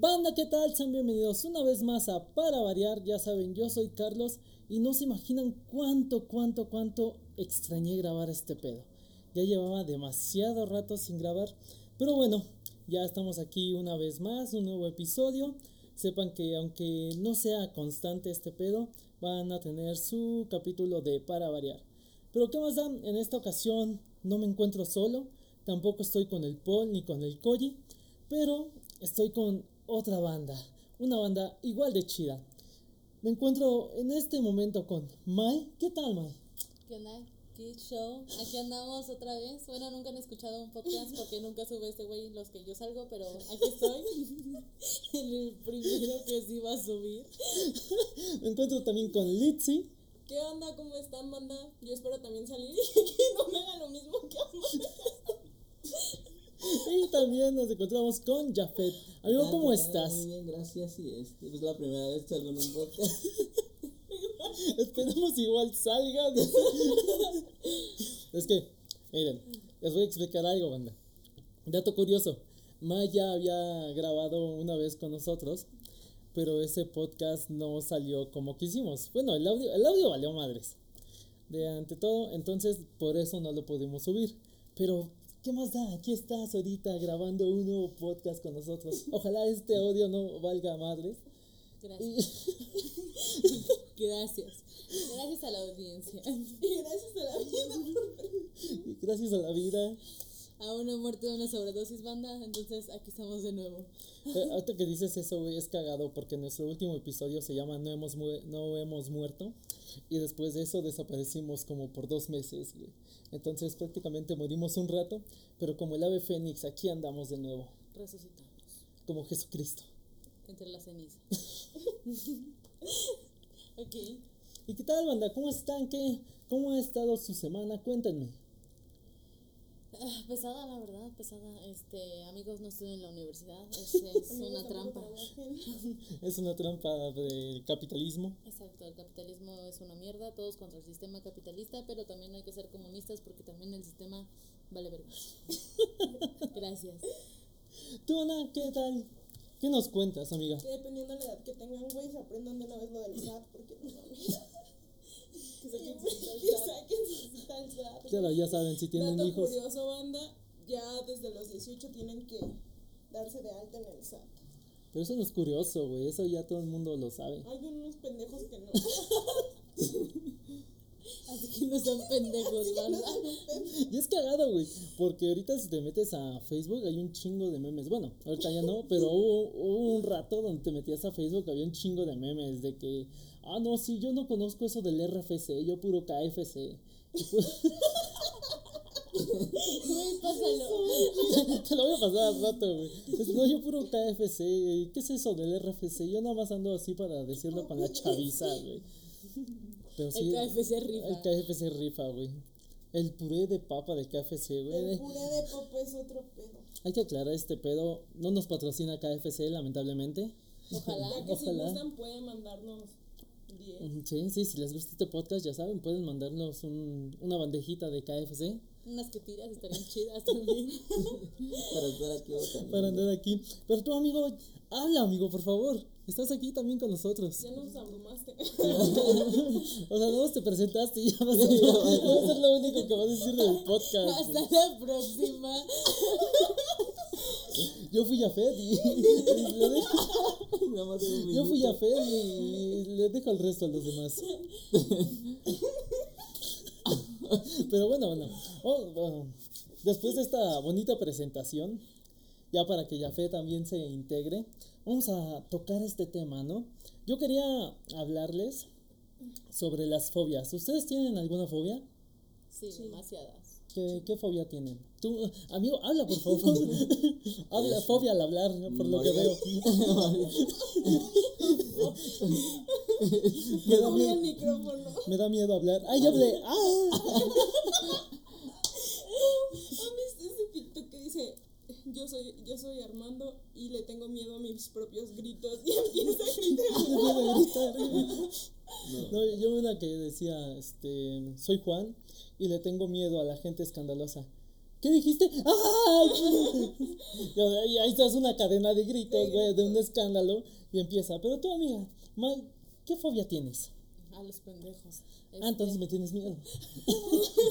Banda, ¿qué tal? Sean bienvenidos una vez más a Para Variar. Ya saben, yo soy Carlos y no se imaginan cuánto, cuánto, cuánto extrañé grabar este pedo. Ya llevaba demasiado rato sin grabar, pero bueno, ya estamos aquí una vez más, un nuevo episodio. Sepan que aunque no sea constante este pedo, van a tener su capítulo de Para Variar. Pero ¿qué más dan? En esta ocasión no me encuentro solo, tampoco estoy con el Paul ni con el Koji, pero estoy con otra banda, una banda igual de chida. Me encuentro en este momento con Mai. ¿Qué tal, Mai? ¿Qué onda? ¿Qué show? Aquí andamos otra vez. Bueno, nunca han escuchado un podcast porque nunca sube este güey los que yo salgo, pero aquí estoy. el primero que sí va a subir. Me encuentro también con Litzy. ¿Qué onda? ¿Cómo están, banda? Yo espero también salir y que no me haga lo mismo que Amanda. Y también nos encontramos con Jafet. Amigo, Hola, ¿cómo estás? Muy bien, gracias. Y este, es la primera vez que salgo en un podcast. Esperemos igual salga. es que, miren, les voy a explicar algo, banda. Dato curioso. Maya había grabado una vez con nosotros, pero ese podcast no salió como quisimos. Bueno, el audio, el audio valió madres. De ante todo, entonces por eso no lo pudimos subir. Pero, ¿qué más da? Aquí estás ahorita grabando un nuevo podcast con nosotros. Ojalá este audio no valga madres. Gracias. Gracias. Gracias a la audiencia. Y gracias a la vida Y gracias a la vida. A una muerte de una sobredosis banda, entonces aquí estamos de nuevo. Eh, Ahorita que dices eso, güey, es cagado porque nuestro último episodio se llama No hemos, mu- no hemos muerto y después de eso desaparecimos como por dos meses, güey. Entonces prácticamente morimos un rato, pero como el ave fénix, aquí andamos de nuevo, Resucitamos como Jesucristo. entre la ceniza. ok. ¿Y qué tal, banda? ¿Cómo están? ¿Qué? ¿Cómo ha estado su semana? Cuéntenme. Ah, pesada, la verdad, pesada. Este, amigos, no estoy en la universidad. Es, es Amigos, una trampa. Es una trampa del capitalismo. Exacto, el capitalismo es una mierda, todos contra el sistema capitalista, pero también hay que ser comunistas porque también el sistema vale verga. Gracias. ¿Tú, Ana, qué tal? ¿Qué nos cuentas, amiga? Que dependiendo de la edad que tengan, güey, se aprendan de una vez lo del SAT, porque no mames. Que saquen Claro, ya saben, si tienen Dato hijos. curioso, banda, ya desde los 18 tienen que darse de alta en el SAT. Pero eso no es curioso, güey. Eso ya todo el mundo lo sabe. Hay unos pendejos que no. Así que no son pendejos, banda. Y es cagado, güey, porque ahorita si te metes a Facebook hay un chingo de memes. Bueno, ahorita ya no, pero hubo, hubo un rato donde te metías a Facebook, había un chingo de memes de que, ah, no, sí, yo no conozco eso del RFC, yo puro KFC. Y Güey, pásalo. te lo voy a pasar al rato, güey. No, yo puro KFC, güey. ¿qué es eso del RFC? Yo nada más ando así para decirlo con la chaviza, güey. Pero sí, El KFC rifa. El KFC rifa, güey. El puré de papa de KFC, güey. El puré de papa es otro pedo. Hay que aclarar este pedo. No nos patrocina KFC, lamentablemente. Ojalá. Que si Ojalá. gustan pueden mandarnos 10. Ujú, Sí, sí, si les gusta este podcast, ya saben, pueden mandarnos un- una bandejita de KFC Unas que tiras estarían chidas también. Para estar aquí votando. para andar aquí. Pero tú, amigo, habla, amigo, por favor. Estás aquí también con nosotros. Ya nos abrumaste. O sea, no te presentaste y ya vas a, ser lo único que vas a decir del podcast. Hasta la próxima. Yo fui a Fed y, y le dejo, Nada más un yo fui a. Fed y le dejo el resto a los demás. Pero bueno, bueno. Oh, bueno, Después de esta bonita presentación, ya para que Jafé también se integre, vamos a tocar este tema, ¿no? Yo quería hablarles sobre las fobias. ¿Ustedes tienen alguna fobia? Sí, demasiadas. ¿Qué, qué fobia tienen? Tú, amigo, habla por favor. habla, fobia al hablar, por lo que veo. me, da miedo, el micrófono. me da miedo hablar. ¡Ay, hablé! ¡Ah! ¿Han visto ese TikTok que dice yo soy, yo soy Armando y le tengo miedo a mis propios gritos y empieza a gritar? Gritar. No, yo una que decía, este, soy Juan y le tengo miedo a la gente escandalosa. ¿Qué dijiste? ¡Ay! Y ahí se hace una cadena de gritos, güey, de un escándalo. Y empieza, pero tú, amiga, ¿qué fobia tienes? A los pendejos. Ah, entonces me tienes miedo.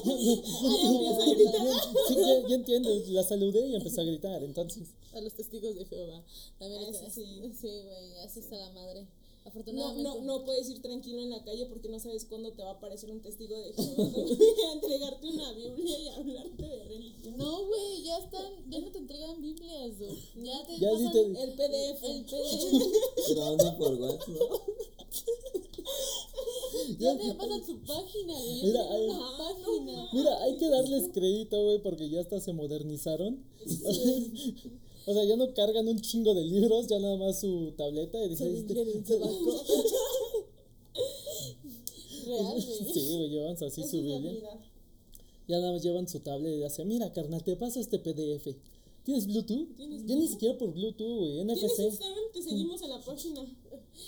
empieza a gritar. Sí, ya, ya entiendo. La saludé y empezó a gritar. Entonces, A los testigos de Jehová. También Ah, está-. Sí, güey, así está la madre. No, Afortunadamente. no, no puedes ir tranquilo en la calle porque no sabes cuándo te va a aparecer un testigo de Jehová a entregarte una Biblia y a hablarte de religión. No, güey, ya están, ya no te entregan Biblias. Ya te Ya sí te- El PDF. el PDF. Pero anda por WhatsApp, ¿no? ya te pasan su página, güey. Mira, tienen ay. una Ah, página. mira, hay que darles crédito, güey, porque ya hasta se modernizaron. O sea, ya no cargan un chingo de libros, ya nada más su tableta y en el sobaco. Real, güey. Sí, güey, llevan así su Biblia. realidad. Ya nada más llevan su tablet y dicen, mira, carnal, te paso este PDF. ¿Tienes Bluetooth? ¿Tienes ya ni siquiera por Bluetooth, güey, ¿Tienes NFC. Instagram? Te seguimos en la página.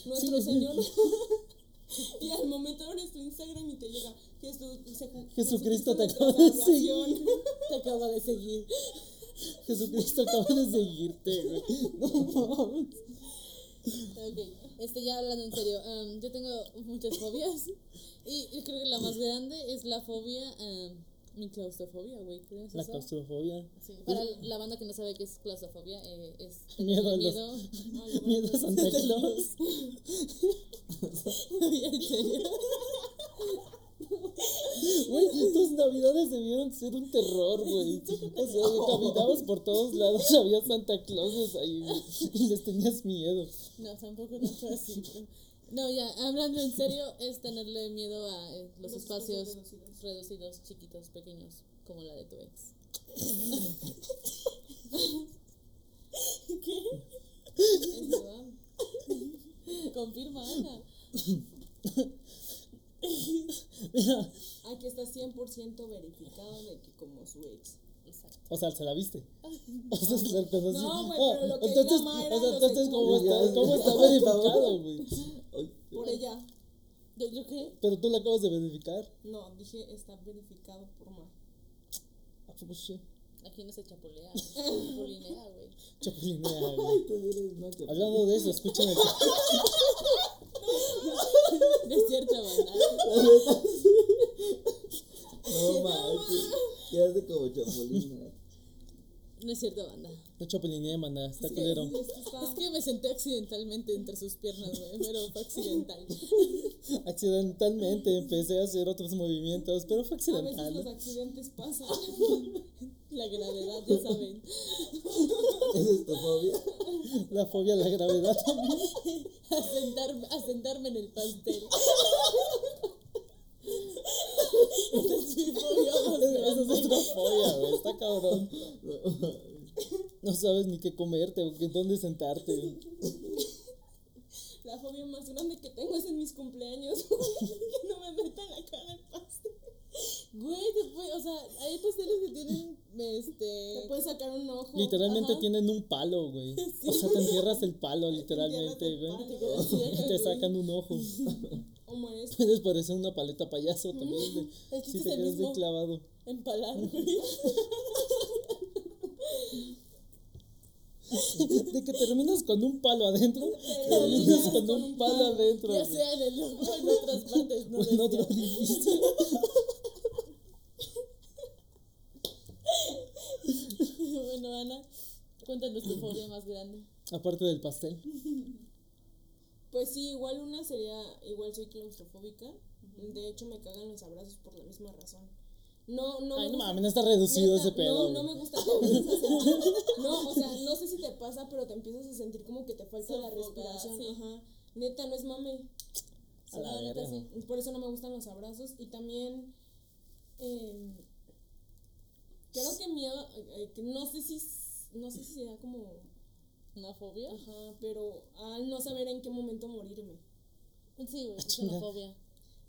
Nuestro Sí. Señor. y al momento abres tu Instagram y te llega Jesús, Jesu- Jesucristo te acaba de salvación. Te acaba de seguir. Jesucristo acaba de seguirte, güey. No mames. Ok, este, ya hablando en serio, um, yo tengo muchas fobias y creo que la más grande es la fobia, um, mi claustrofobia, güey, ¿qué es La claustrofobia. Sí, para la banda que no sabe qué es claustrofobia, eh, es Miedo a los- miedo. Miedo a Claus. Oye, en serio. Güey, tus navidades debieron ser un terror, güey. O sea, caminabas por todos lados, había Santa Clauses ahí, güey, y les tenías miedo. No, tampoco no fue así. No, ya, hablando en serio, es tenerle miedo a eh, los, Los espacios espacios reducidos. reducidos, chiquitos, pequeños, como la de tu ex. ¿Qué? Confirma, Ana. Mira, Aquí está 100% verificado de que como su ex. Exacto. o sea, ¿se la viste? O sea, se la reconocí. No, güey, Ah, pero lo que entonces, ella ama era o sea, lo entonces, ¿cómo está, ¿cómo está verificado, güey? Por ella. ¿Yo, yo qué? Pero tú la acabas de verificar. No, dije está verificado por Mar. ¿A poco sí? Aquí no se chapulea, chapulinea, güey. Chapulinea, güey. Hablando de eso, escúchame. No es cierto, banda. La neta, sí. No manches. Quedaste como chapulina. No es cierto, banda. No chapulinea, maná, está culero. Es que está- Es que me senté accidentalmente entre sus piernas, güey, pero fue accidental. Accidentalmente empecé a hacer otros movimientos, pero fue a veces los accidental. accidentes pasan. La gravedad, ya saben. ¿Esa es tu fobia? La fobia a la gravedad también. A sentarme, a sentarme en el pastel. Esa es mi fobia Esa es otra fobia, güey. Está cabrón. No sabes ni qué comerte o qué, dónde sentarte. La fobia más grande que tengo es en mis cumpleaños. que no me metan la cara en pastel. Güey, te puede- o sea, hay pasteles que tienen, este... Te puedes sacar un ojo. Literalmente Ajá. tienen un palo, güey. O sea, te entierras el palo, literalmente, el güey. palo. Y te sacan un ojo. O mueres. Puedes parecer una paleta payaso también, güey. El Si chiste te el quedas bien clavado. Empalar, güey. De que terminas con un palo adentro, terminas con un palo adentro. Ya sea en el en otras partes, no O en otro deseadas. orificio. Bueno, Ana, cuéntanos tu fobia más grande. Aparte del pastel. Pues sí, igual una sería, igual soy claustrofóbica. De hecho, me cagan los abrazos por la misma razón. No, no. Ay, no mames, no está reducido Neta, ese pedo. No, no me gusta. no, o sea, no sé si te pasa, pero te empiezas a sentir como que te falta la respiración. sí. Ajá. Neta, no es mame. A la Sí, neta, verga. sí. Por eso no me gustan los abrazos. Y también. eh, creo que miedo. eh, que no sé si. No sé si sea como. ¿Una fobia? Ajá, pero al no saber en qué momento morirme. Sí, güey, es chinga. una fobia.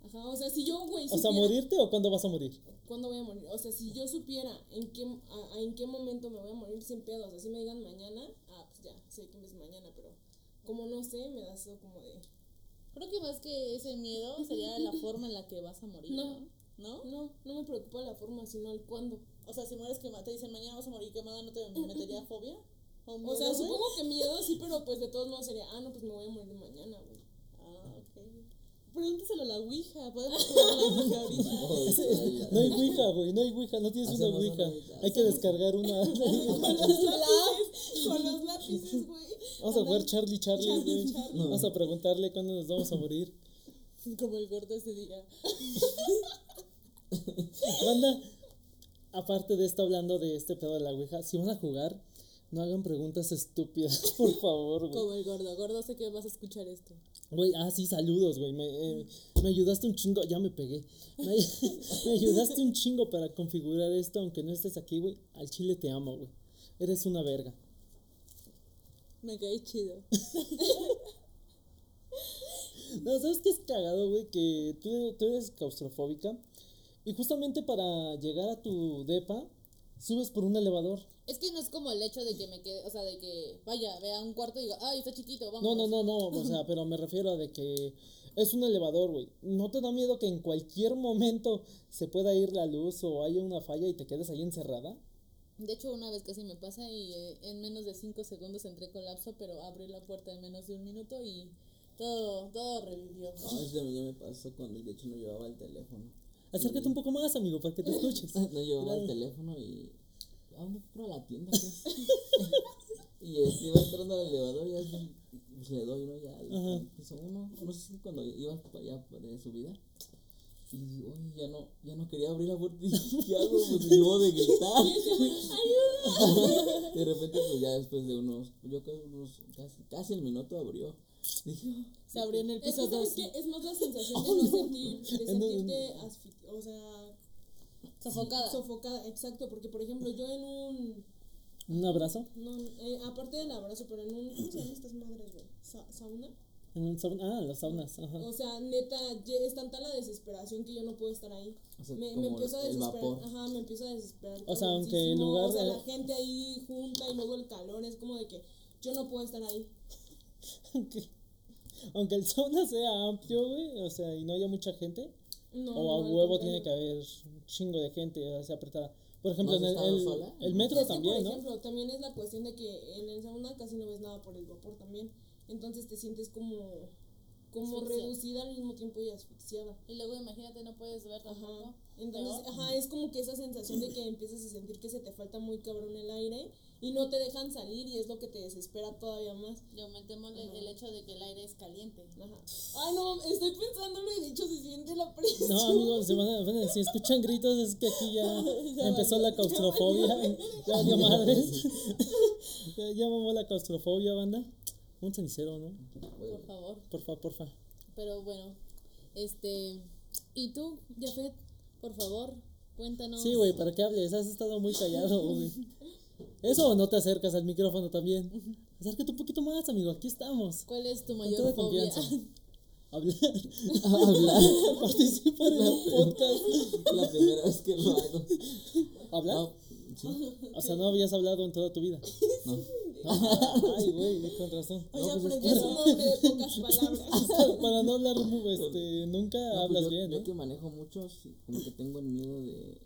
Ajá, o sea, si yo, güey. O sea, supiera- morirte o cuándo vas a morir. ¿Cuándo voy a morir? O sea, si yo supiera en qué, a- a en qué momento me voy a morir sin pedos, así me digan mañana, ah, pues ya, sé que es mañana, pero como no sé, me da eso como de, Creo que más que ese miedo sería la forma en la que vas a morir, ¿no? No. ¿No? no, no me preocupa la forma, sino el cuándo. O sea, si mueres quemada, te dicen mañana vas a morir quemada, ¿no te metería fobia? ¿O, O miedo, sea, güey? supongo que miedo sí, pero pues de todos modos sería, ah, no, pues me voy a morir mañana, güey. Ok. Pregúntaselo a la Ouija. Podemos jugar a la Ouija ahorita. No hay Ouija, güey, no hay Ouija, no tienes una Hacemos una Ouija. Ouija. Hay que descargar una. Con los lápices, con los lápices, güey. Vamos a jugar Charlie Charlie, Charlie, güey. Charlie. Vamos a preguntarle cuándo nos vamos a morir. Como el gordo ese día. Banda, aparte de esto, hablando de este pedo de la Ouija, si van a jugar, no hagan preguntas estúpidas, por favor, güey. Como el gordo. Gordo, sé que vas a escuchar esto. Güey, ah, sí, saludos, güey. Me, eh, me ayudaste un chingo, ya me pegué. Me, me ayudaste un chingo para configurar esto, aunque no estés aquí, güey. Al chile te amo, güey. Eres una verga. Me caí chido. No, ¿sabes qué es cagado, güey? Que tú, tú eres claustrofóbica y justamente para llegar a tu depa, subes por un elevador. Es que no es como el hecho de que me quede, o sea, de que vaya, vea un cuarto y diga, ay, está chiquito, vamos. No, no, no, no, o sea, pero me refiero a de que es un elevador, güey. ¿No te da miedo que en cualquier momento se pueda ir la luz o haya una falla y te quedes ahí encerrada? De hecho, una vez casi me pasa y eh, en menos de 5 segundos entré en colapso, pero abrí la puerta en menos de un minuto y todo, todo revivió. No, eso también ya me pasó cuando de hecho no llevaba el teléfono. Acércate un poco más, amigo, para que te escuches. No llevaba el teléfono y. ¿A dónde fue? A la tienda, pues. y este, iba entrando al elevador y ya pues, le doy, ¿no? Ya al piso uno. No sé si cuando iba para allá de subida. Y oye, ya no, ya no quería abrir la puerta. Y dije, ¿qué hago? Pues de gritar. de repente, pues ya después de unos, yo creo unos, casi, casi el minuto abrió. Dije, "Oh". Se abrió en el Es que, piso 2. ¿sabes qué? Es más la sensación de no sentir, de sentirte asfixi- o sea, Sofocada. sofocada, exacto, porque por ejemplo yo en un, Un abrazo. no, eh, aparte del abrazo, pero en un, ¿cómo se llaman estas madres, güey? Sa- ¿Sauna? En un sauna. Ah, las saunas. Ajá. O sea, neta, es tanta la desesperación que yo no puedo estar ahí. O sea, me, me empiezo a desesperar. vapor. Ajá, me empiezo a desesperar. O sea, aunque el lugar O sea, la gente ahí junta y luego el calor es como de que yo no puedo estar ahí. Aunque, aunque el sauna sea amplio, güey, o sea, y no haya mucha gente, No, o a no, huevo contrario. tiene que haber un chingo de gente, así apretada. Por ejemplo, ¿No en el, el, sola? el metro Es que, también, por ¿no? ejemplo, también es la cuestión de que en el sauna casi no ves nada por el vapor también. Entonces te sientes como, como Asfixia. reducida al mismo tiempo y asfixiada. Y luego imagínate, no puedes ver Ajá. tampoco. Entonces, Peor. ajá, es como que esa sensación de que empiezas a sentir que se te falta muy cabrón el aire y no te dejan salir y es lo que te desespera todavía más. Y aumentémosle el hecho de que el aire es caliente. Ajá. Ay, no, estoy pensándolo y de hecho se siente la presión. No, amigos, se van a- van a- si escuchan gritos es que aquí ya empezó la claustrofobia. Ya madres. Ya, ya mamó la claustrofobia, banda. Un cenicero, ¿no? Por favor. Porfa, porfa. Pero bueno, este. ¿Y tú, Jafet? Por favor, cuéntanos. Sí, güey, ¿para qué hables? Has estado muy callado, güey. ¿Eso o no te acercas al micrófono también? Acércate un poquito más, amigo, aquí estamos. ¿Cuál es tu Con mayor toda fobia? confianza. Hablar. Hablar. Participar en un podcast. La primera vez que lo hago. ¿Hablar? No, sí, O sea, no habías hablado en toda tu vida. no. Ay, güey, con razón. Oye, No, pues, aprendí un hombre de pocas palabras. Para no hablar este, nunca No, pues hablas yo, bien, yo que manejo mucho, sí, como que tengo el miedo de.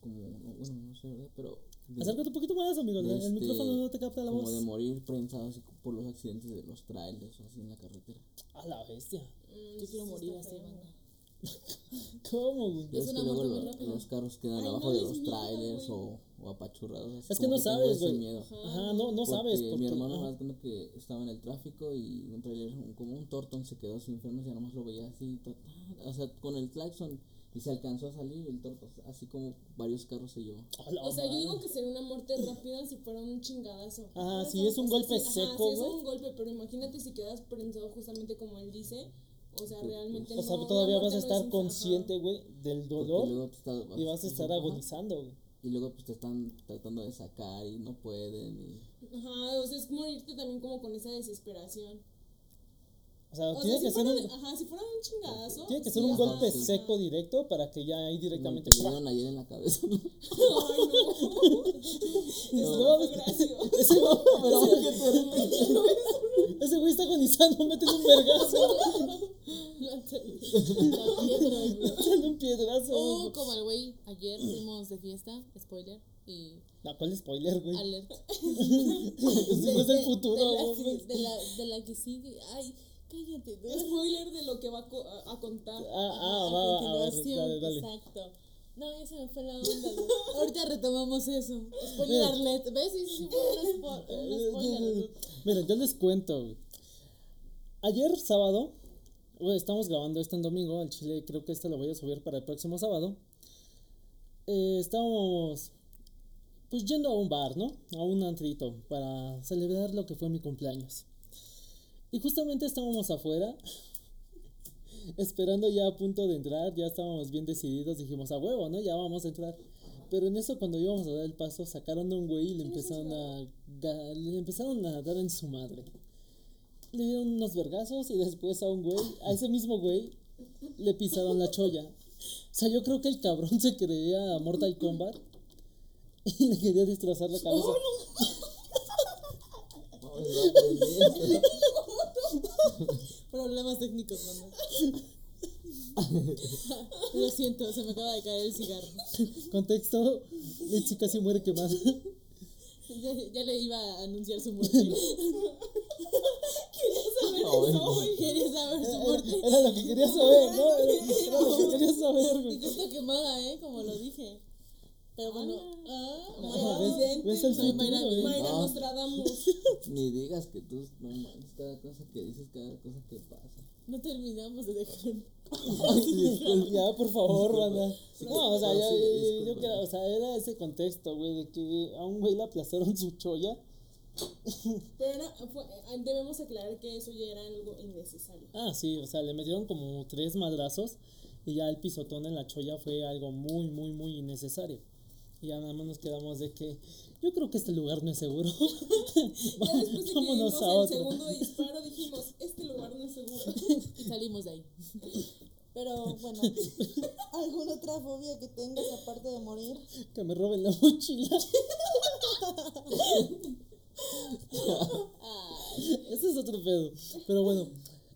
Como, no, bueno, no sé, ¿verdad? Pero. De- Acércate un poquito más, amigo. El este, micrófono no te capta la como voz. de morir prensado así por los accidentes de los trailers o así en la carretera. A la bestia. Mm, Yo quiero sí morir así, banda. ¿Cómo, güey? Es una que luego los carros quedan Ay, abajo no, de es los miedo, trailers o, o apachurrados. así Es que como no tengo sabes, güey. miedo. Ajá, no, no sabes. Porque Porque, mi hermano más cuenta que estaba en el tráfico y un trailer, un- como un tortón se quedó sin frenos y nada más lo veía así, ta, ta, o sea, con el claxon y se alcanzó a salir el tortón, así como varios carros se llevó. O sea, yo digo que sería una muerte rápida si fuera un chingadazo. Ajá, ¿Sabes? si es un O sea, golpe sí, seco, Ajá, sí es güey. un golpe, pero imagínate si quedas prensado justamente como él dice. O sea, realmente O sea, no, todavía vas a muerte no es estar consciente, güey, del dolor luego te estás- y vas a estar ajá, agonizando, güey. Y luego pues te están tratando de sacar y no pueden y... Ajá, ajá, o sea, es morirte también como con esa desesperación. O sea, O tiene sea, que si ser fuera, un, ajá, si fuera un chingadazo. tiene que sí, ser un ajá, golpe sí, seco ajá. directo para que ya ahí directamente. Que me dieron ayer en la cabeza. ¿no? Ay, no. No gracioso. Ese güey, ese güey está agonizando, mete un vergazo, La piedra, güey. mete un piedrazo. O güey. como el güey, ayer fuimos de fiesta, spoiler y No, ¿cuál spoiler, güey? alert. Si no es el futuro, de, la, güey. de, la, de la que sigue. Ay, cállate. Spoiler de lo que va a, co- a- a contar. Ah, ah, a va, a ver, continuación, dale, dale. Exacto. No, ya se me fue la onda. Ahorita retomamos eso. Spoiler alert. ¿Ves? Sí, sí, fue un spo- un spoiler. Miren, yo les cuento. Ayer, sábado, estamos grabando esto en domingo. Al chile, creo que esto lo voy a subir para el próximo sábado. Eh, estábamos, pues, yendo a un bar, ¿no? A un antrito para celebrar lo que fue mi cumpleaños. Y justamente estábamos afuera, esperando ya a punto de entrar. Ya estábamos bien decididos. Dijimos, a huevo, ¿no? Ya vamos a entrar. Pero en eso, cuando íbamos a dar el paso, sacaron a un güey y le empezaron a, le empezaron a dar en su madre. Le dieron unos vergazos y después a un güey, a ese mismo güey, le pisaron la cholla. O sea, yo creo que el cabrón se creía Mortal Kombat y le quería destrozar la cabeza. A aprender. Problemas técnicos, mamá. Lo siento, se me acaba de caer el cigarro. Contexto, Litsi casi muere quemada. Ya, ya le iba a anunciar su muerte. Ay, Quería saber su muerte. Era lo que quería saber, ¿no? Era, era lo que quería saber, Y que está quemada, ¿eh? Como lo dije. Pero bueno. Ah, Ah, Mayra ¿ves? Vidente, ¿Ves el soy futuro, Mayra. Nostradamus. Ni digas que tú, no manches, cada cosa que dices, cada cosa que pasa. No terminamos de dejar. Disculpa. Ya, por favor, banda. No, o sea, ya, Sí, yo, disculpa. yo creo, o sea, era ese contexto, güey, de que a un güey le aplastaron su cholla. Pero era, fue- eh, debemos aclarar que eso ya era algo innecesario. Ah, sí, o sea, le metieron como tres madrazos y ya el pisotón en la cholla fue algo muy, muy, muy innecesario. Y ya nada más nos quedamos de que yo creo que este lugar no es seguro. Ya después de que Vámonos vimos a el otro. segundo disparo dijimos, este lugar no es seguro. Y salimos de ahí. Pero bueno, ¿alguna otra fobia que tengas aparte de morir? Que me roben la mochila. Ese es otro pedo. Pero bueno,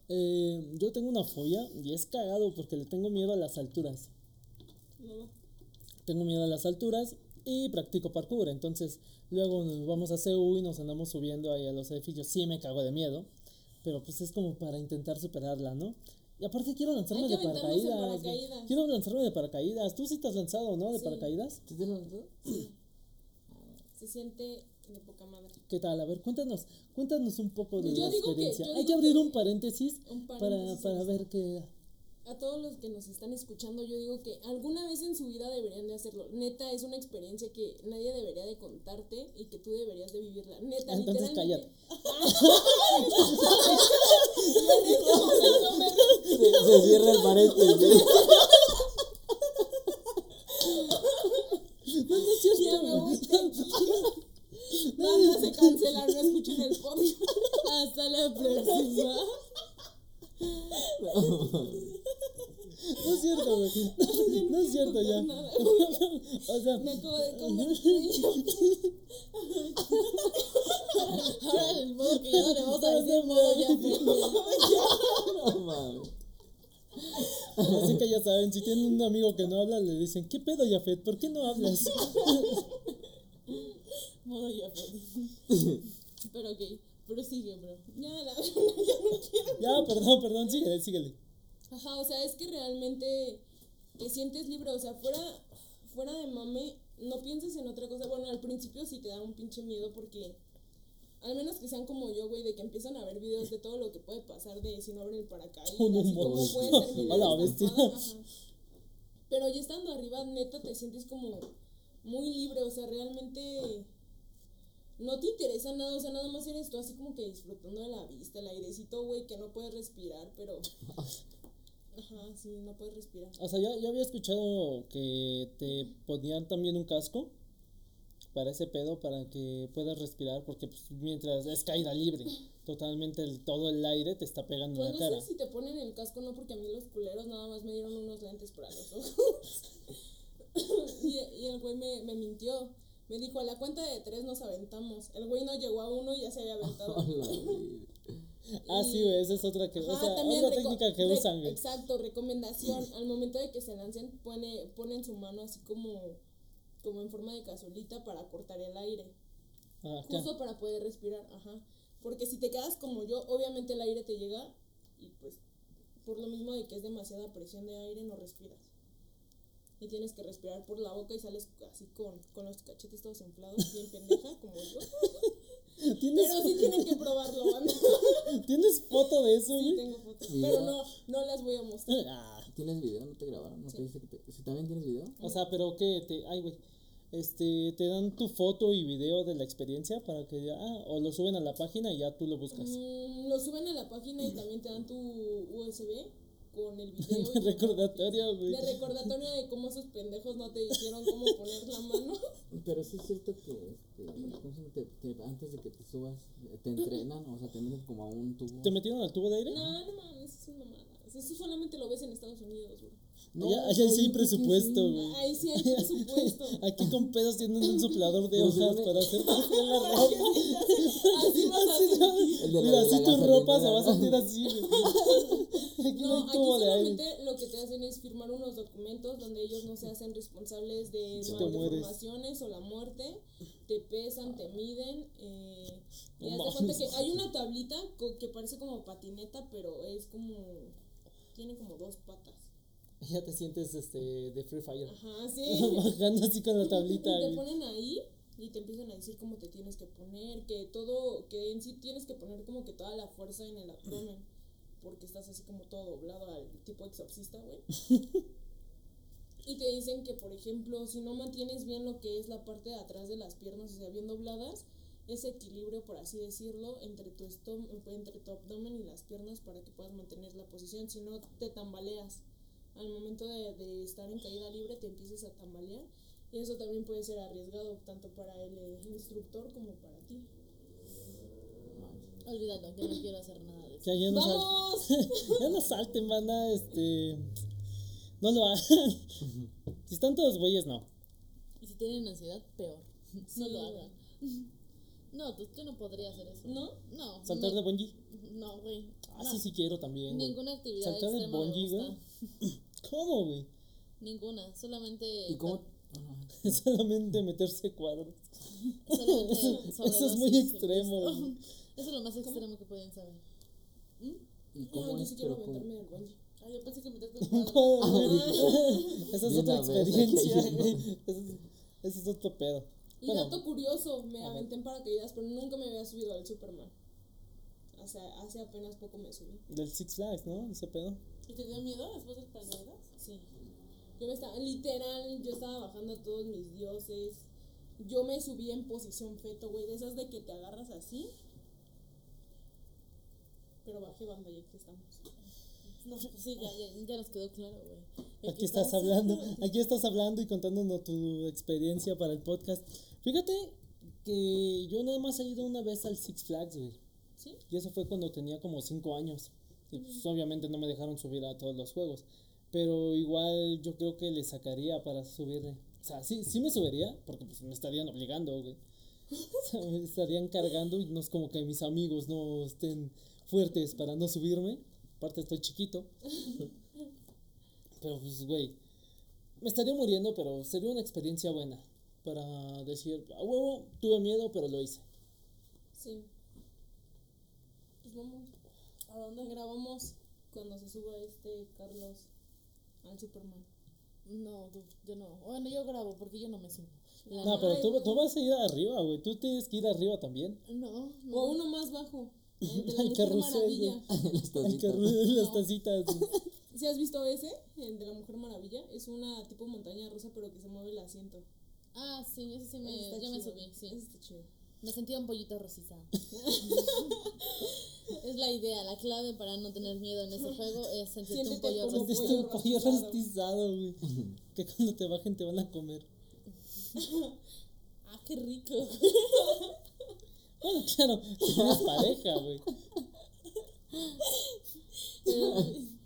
eh, yo tengo una fobia y es cagado porque le tengo miedo a las alturas. No, Tengo miedo a las alturas y practico parkour. Entonces, luego nos vamos a CU y nos andamos subiendo ahí a los edificios. Sí, me cago de miedo. Pero pues es como para intentar superarla, ¿no? Y aparte quiero lanzarme Hay que de paracaídas. Quiero lanzarme de paracaídas. Tú sí te has lanzado, ¿no? De Sí. paracaídas. ¿Tú te lo lanzó? se siente de poca madre. ¿Qué tal? A ver, cuéntanos, cuéntanos un poco de Yo la digo que- experiencia. yo Hay que abrir que- un paréntesis, Un para, paréntesis para en ver qué... a todos los que nos están escuchando, yo digo que alguna vez en su vida deberían de hacerlo. Neta, es una experiencia que nadie debería de contarte y que tú deberías de vivirla. Neta, Entonces, literalmente. Se, se cierra el paréntesis. Ya me voy de aquí. Banda se cancela, no escuchen el podcast. Hasta la próxima. No es cierto, güey. No es cierto ya. Nada, O sea, me acabo de comer. Ahora el modo que ya no le vamos a decir modo ya. No mames. así que ya saben, si tienen un amigo que no habla, le dicen, ¿qué pedo, Jafet? ¿Por qué no hablas? Modo fue. Pero ok, prosigue, bro. Ya, la ya no quiero. Ya, perdón, perdón, síguele, síguele. Ajá, o sea, es que realmente te sientes libre, o sea, fuera, fuera de mame, no pienses en otra cosa. Bueno, al principio sí te da un pinche miedo porque, al menos que sean como yo, güey, de que empiezan a ver videos de todo lo que puede pasar de si no abren el paracaídas y humor. cómo puede terminar bestia. Pero ya estando arriba, neta, te sientes como muy libre, o sea, realmente no te interesa nada, o sea, nada más eres tú así como que disfrutando de la vista, el airecito, güey, que no puedes respirar, pero... Ajá, sí, no puedes respirar. O sea, ya, ya había escuchado que te ponían también un casco para ese pedo, para que puedas respirar, porque pues, mientras es caída libre, totalmente el- todo el aire te está pegando Pues en no la cara. sé si te ponen el casco, no, porque a mí los culeros nada más me dieron unos lentes para los ojos. y, y el güey me, me mintió. Me dijo, a la cuenta de tres nos aventamos. El güey no llegó a uno y ya se había aventado. Ah, sí, güey, esa es otra, que, o Ajá, sea, también otra técnica que usan. Exacto, recomendación. Al momento de que se lancen, pone, ponen su mano así como como en forma de cazuelita para cortar el aire. Acá. Justo para poder respirar, ajá. Porque si te quedas como yo, obviamente el aire te llega y pues por lo mismo de que es demasiada presión de aire no respiras. Y tienes que respirar por la boca y sales así con, con los cachetes todos inflados, bien pendeja, como yo. ¿Tienes, Pero sí tienen que probarlo, banda. ¿Tienes foto de eso, Sí, güey? tengo fotos. Video. Pero no, no las voy a mostrar. Ah, ¿Tienes video? ¿No te grabaron? ¿No te dice que te... ¿Si también tienes video? o sea, pero que te. Ay, güey. Este, te dan tu foto y video de la experiencia para que ya. Ah, o lo suben a la página y ya tú lo buscas. Mm, lo suben a la página y también te dan tu USB con el video. con- recordatorio, güey. de recordatorio de cómo esos pendejos no te dijeron cómo poner la mano. Pero sí es cierto que este. Te- te- antes de que te subas te entrenan, o sea, te meten como a un tubo. ¿Te metieron al tubo de aire? No, no mames, eso es mamada. Eso solamente lo ves en Estados Unidos, güey. Ya- allá sí hay güey, ¿por qué presupuesto, güey. Ahí sí hay presupuesto. Aquí con pedos tienen un soplador de hojas para hacer crecer la ropa. Así vas a sentir. Mira, así la tu ropa se va a sentir ¿no? así, güey. Aquí no, No, hay aquí tubo de aire. solamente lo que te hacen es firmar unos documentos donde ellos no se hacen responsables de Si malformaciones o la muerte, te pesan, te miden, eh, y No haz de cuenta que hay una tablita co- que parece como patineta, pero es como, tiene como dos patas. Ya te sientes este, de Free Fire. Ajá, sí. Bajando así con la tablita. te güey. ponen ahí y te empiezan a decir cómo te tienes que poner, que todo, que en sí tienes que poner como que toda la fuerza en el abdomen, porque estás así como todo doblado al tipo exorcista, güey. Y te dicen que, por ejemplo, si no mantienes bien lo que es la parte de atrás de las piernas, o sea, bien dobladas, ese equilibrio, por así decirlo, entre tu, entre tu abdomen y las piernas para que puedas mantener la posición, si no te tambaleas. Al momento de, de estar en caída libre te empiezas a tambalear y eso también puede ser arriesgado tanto para el eh, instructor como para ti. Olvídalo, yo no quiero hacer nada de eso. Ya, ya no ¡Vamos! ya no salten, banda. Este. No lo hagan. si están todos güeyes, no. Y si tienen ansiedad, peor. Sí, no lo hagan. No, tú- yo no podría hacer eso. ¿No? No. Saltar de bungee. No, güey. Ah, no. sí, sí quiero también. güey. Ninguna actividad Saltar me bungee, güey. ¿Cómo, güey? Ninguna, solamente. ¿Y cómo? Solamente meterse cuadros. solamente Eso es muy y extremo. Eso es lo más extremo que pueden saber. ¿Y No, cómo yo es? sí quiero Pero cómo- meterme. Ah, yo pensé que meterte güey. Esa es otra experiencia. Ese es, otro pedo. Y Bueno, dato curioso, me aventé en paracaídas, pero nunca me había subido al Superman. Hace, hace apenas poco me subí. del Six Flags, ¿no? Ese pedo. ¿Y te dio miedo después del paracaídas? Sí. Yo me estaba, literal, yo estaba bajando a todos mis dioses. Yo me subí en posición feto, güey, de esas de que te agarras así. Pero bajé banda y aquí estamos. No, sí, ya, ya, ya nos quedó claro, güey. Aquí estás hablando, aquí estás hablando y contándonos tu experiencia para el podcast. Fíjate que yo nada más he ido una vez al Six Flags, güey. ¿Sí? Y eso fue cuando tenía como 5 años. Y pues obviamente no me dejaron subir a todos los juegos. Pero igual yo creo que le sacaría para subirle. O sea, sí, sí me subiría, porque pues me estarían obligando, güey. O sea, me estarían cargando y no es como que mis amigos no estén fuertes para no subirme. Aparte estoy chiquito. Pero pues, güey, me estaría muriendo, pero sería una experiencia buena. Para decir, a huevo, tuve miedo, pero lo hice. Sí. Pues vamos. ¿A dónde grabamos cuando se suba este Carlos al Superman? No, tú, yo no. Bueno, yo grabo porque yo no me subo. La No, pero tú, tú vas a ir arriba, güey. Tú tienes que ir arriba también. No, no. O uno más bajo. El de la El Mujer carrusel, Maravilla. Las tacitas. las tacitas. güey. ¿Sí has visto ese? El de la Mujer Maravilla. Es una tipo montaña rusa, pero que se mueve el asiento. Ah, sí, eso sí me, Ese está yo me subí, sí. Ese está chido. Me sentía un pollito rosizado. Es la idea, la clave para no tener miedo en ese juego es sentirte un pollo como rosizado. Sentiste un pollo pollo rostizado. rostizado, güey. Que cuando te bajen te van a comer. Ah, qué rico. Bueno, claro, si tienes pareja, güey.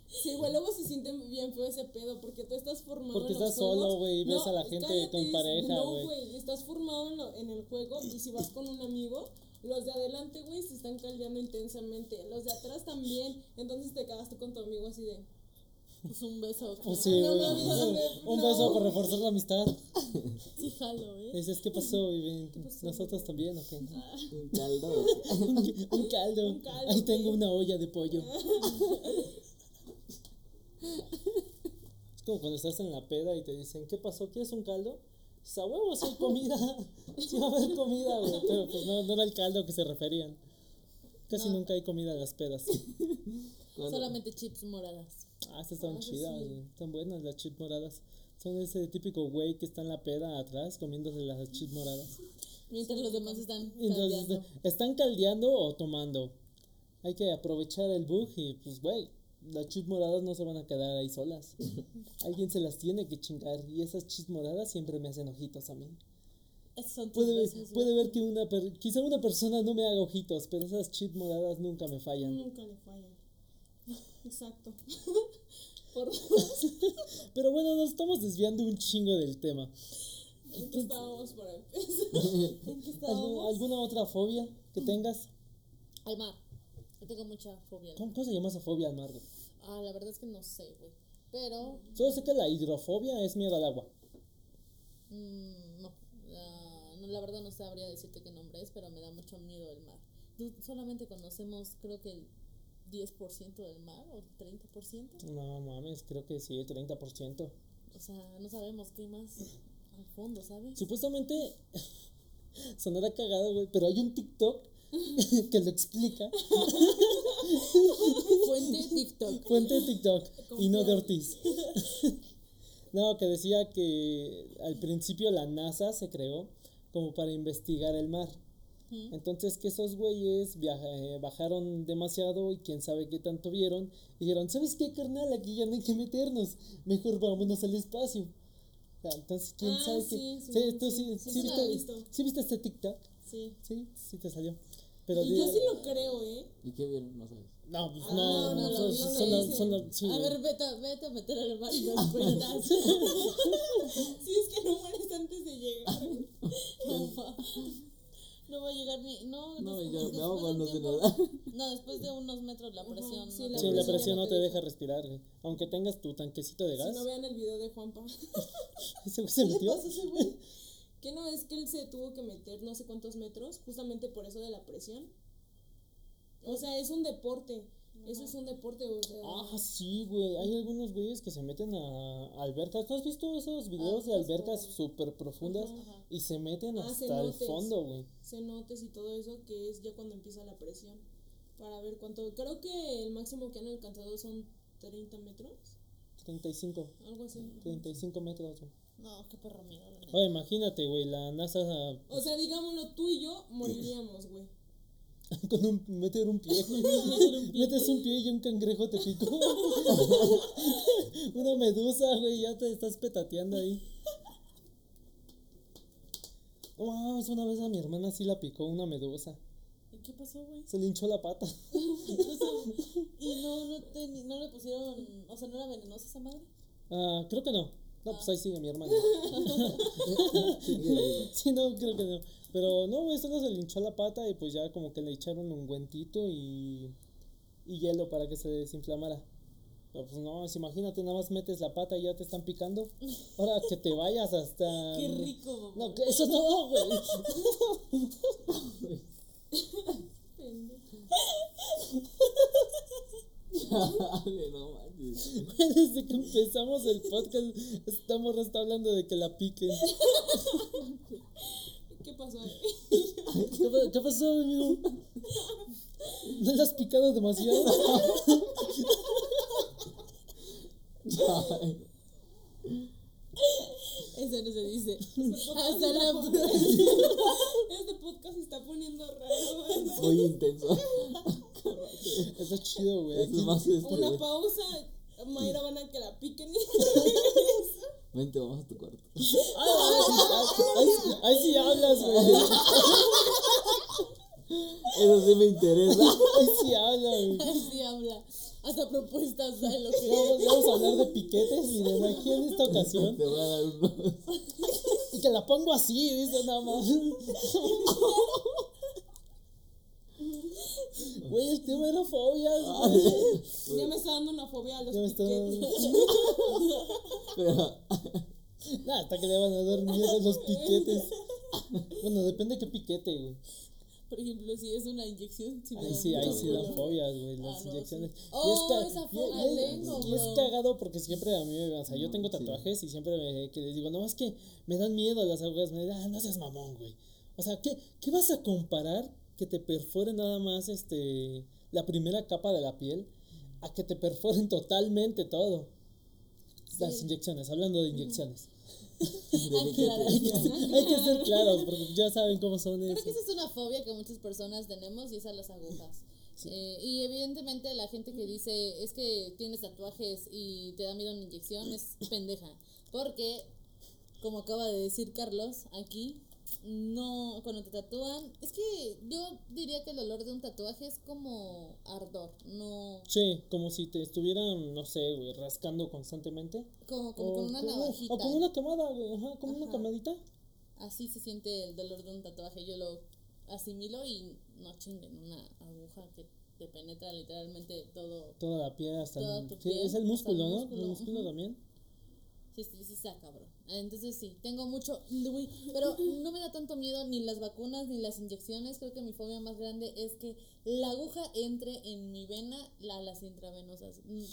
Sí, güey, luego se siente bien feo ese pedo porque tú estás formado Porque en los estás solo, güey, y ves a la gente con pareja, No, güey. güey, estás formado en, lo- en el juego y si vas con un amigo, los de adelante, güey, se están caldeando intensamente. Los de atrás también. Entonces te quedas tú con tu amigo así de. Pues un beso. Sí, no un- no. un beso para reforzar la amistad. Sí, jalo, ¿eh? Dices, ¿qué pasó? Y ¿Nosotros también o qué? Un caldo. un, un caldo. Un caldo, Ahí tengo una olla de pollo. es como cuando estás en la peda y te dicen, ¿qué pasó? ¿Quieres un caldo? Dices, a huevo, sí hay comida. sí va a haber comida, güey. Pero pues no, no era el caldo a que se referían. Casi No. nunca hay comida en las pedas. Cuando- Solamente chips moradas. Ah, estas están Ah, eso chidas, sí. Están buenas las chips moradas. Son ese típico güey que está en la peda atrás comiéndose las chips moradas. Mientras los demás están Entonces, caldeando. ¿están caldeando o tomando? Hay que aprovechar el bug y, pues, güey, las chips moradas no se van a quedar ahí solas. Alguien se las tiene que chingar. Y esas chips moradas siempre me hacen ojitos a mí. Son Puede, besos, puede ver que una, per- quizá una persona no me haga ojitos, pero esas chips moradas nunca me fallan. Nunca le fallan. Exacto. Por Pero bueno, nos estamos desviando un chingo del tema. ¿En qué estábamos para empezar? ¿En qué ¿Algu- estábamos? ¿Alguna otra fobia que tengas? Al mar. Yo tengo mucha fobia. al ¿Cómo, mar. cómo se llama esa fobia al mar? Ah, la verdad es que no sé, güey. Pero, Solo sé que la hidrofobia es miedo al agua. mm, no. Ah, no. La verdad no sabría decirte qué nombre es, pero me da mucho miedo el mar. Tú- solamente conocemos, creo que el 10% del mar o 30%. No mames, creo que sí, el 30%. O sea, no sabemos qué más al fondo, ¿sabes? Supuestamente sonará cagado, güey, pero hay un TikTok que lo explica. Fuente TikTok. Fuente de TikTok y no de Ortiz. no, que decía que al principio la NASA se creó como para investigar el mar. Entonces que esos güeyes viaja- eh, bajaron demasiado y quién sabe qué tanto vieron. Y dijeron, ¿sabes qué, carnal? Aquí ya no hay que meternos. Mejor vámonos al espacio. O sea, Entonces, ¿quién Ah, sabe sí, qué? sí, Sí, tú sí, sí, sí, viste, visto. ¿sí viste este TikTok? Sí. Sí, sí te salió. Pero Y di- yo sí lo creo, ¿eh? ¿Y qué vieron? No sabes. No, pues Ah, no, no no, sí, a ver, vete, vete a meter al mar y cuentas. Si es que no mueres antes de llegar. no, va, no va a llegar ni. No, No, des- yo me después ahogo, no sé nadar. No, después de unos metros la presión. sí, la te- Sí, la presión ya presión no te te deja. deja respirar, güey. Aunque tengas tu tanquecito de Si gas. no vean el video de Juanpa. ¿Ese güey se ¿Qué metió? a ese güey? Que no, es que él se tuvo que meter no sé cuántos metros, justamente por eso de la presión. O sea, es un deporte. Eso es un deporte, o sea. Ah, sí, güey. Hay algunos güeyes que se meten a albercas. ¿No has visto esos videos Ah, de albercas súper profundas? Ajá. Y se meten Ah, hasta el cenotes. fondo, güey. cenotes y todo eso, que es ya cuando empieza la presión. Para ver cuánto. Creo que el máximo que han alcanzado son 30 metros. 35. Algo así. 35 metros, güey. No, qué perro miedo. Oye, imagínate, güey. La NASA ah, O sea, digámoslo, tú y yo moriríamos, güey. con un, meter un pie, güey. Metes un pie y un cangrejo te picó. Una medusa, güey. Ya te estás petateando ahí. No mames, una vez a mi hermana sí la picó una medusa. ¿Y qué pasó, güey? Se le hinchó la pata. Y no, no, te, no le pusieron. O sea, ¿no era venenosa esa madre? Ah, creo que no. No, pues ahí sigue mi hermana. Sí, no, creo que no. Pero no, güey, solo se le hinchó la pata y pues ya como que le echaron un guentito y, y hielo para que se desinflamara. Pero pues no, si imagínate, nada más metes la pata y ya te están picando. Ahora que te vayas hasta... Qué rico. No, que eso no, güey. Dale, no manches. Desde que empezamos el podcast, esta morra está hablando de que la piquen. ¿Qué pasó? ¿Qué, qué pasó, amigo? ¿No le has picado demasiado? Ay, Eso no se dice. Hasta Hasta la. Este podcast se está poniendo raro. ¿verdad? Muy intenso. Eso es chido, güey. Es más este. Una pausa. Mayra van a que la piquen y Vente, vamos a tu cuarto. Ahí, ahí sí hablas, güey. Eso sí me interesa. Ahí sí hablas, güey. Así habla. Hasta propuestas da lo que. Vamos, vamos a hablar de piquetes, miren, aquí en esta ocasión. Te voy a dar unos. Y que la pongo así, dice nada más. Güey, el tema era fobias, güey. Ya me está dando una fobia a los Ya me está piquetes. Pero, Nah, hasta que le van a dar miedo los piquetes. Bueno, depende qué piquete, güey. Por ejemplo, si es una inyección, sí me Ahí da sí, ahí sí dan fobias, güey, las Ah, no, inyecciones. sí. Y Oh, es ca- esa y- fobia y- tengo, Y es cagado porque siempre a mí, me- o sea, yo tengo sí. tatuajes y siempre me, que les digo, no, es que me dan miedo las agujas, me dicen, ah, no seas mamón, güey. O sea, ¿qué, ¿qué vas a comparar que te perforen nada más este la primera capa de la piel a que te perforen totalmente todo? Las inyecciones, hablando de inyecciones. Hay que ser claros porque ya saben cómo son Creo que esa es una fobia que muchas personas tenemos y es a las agujas. Eh, y evidentemente la gente que dice es que tienes tatuajes y te da miedo una inyección es pendeja. Porque, como acaba de decir Carlos, aquí no, cuando te tatúan, es que yo diría que el olor de un tatuaje es como ardor, no Sí, como si te estuvieran, no sé, güey, rascando constantemente. como, como o, con una como- navajita. o con una quemada, güey, ajá, como una quemadita. Así se siente el dolor de un tatuaje. Yo lo asimilo y no chinguen una aguja que te penetra literalmente todo. Toda la piel hasta Toda el, tu sí, piel, es el hasta músculo, el ¿no? músculo, El músculo ujú. también. Sí, sí, sí, está cabrón. Entonces sí, tengo mucho. Uy, pero no me da tanto miedo ni las vacunas ni las inyecciones. Creo que mi fobia más grande es que la aguja entre en mi vena, la, las intravenosas. Mm,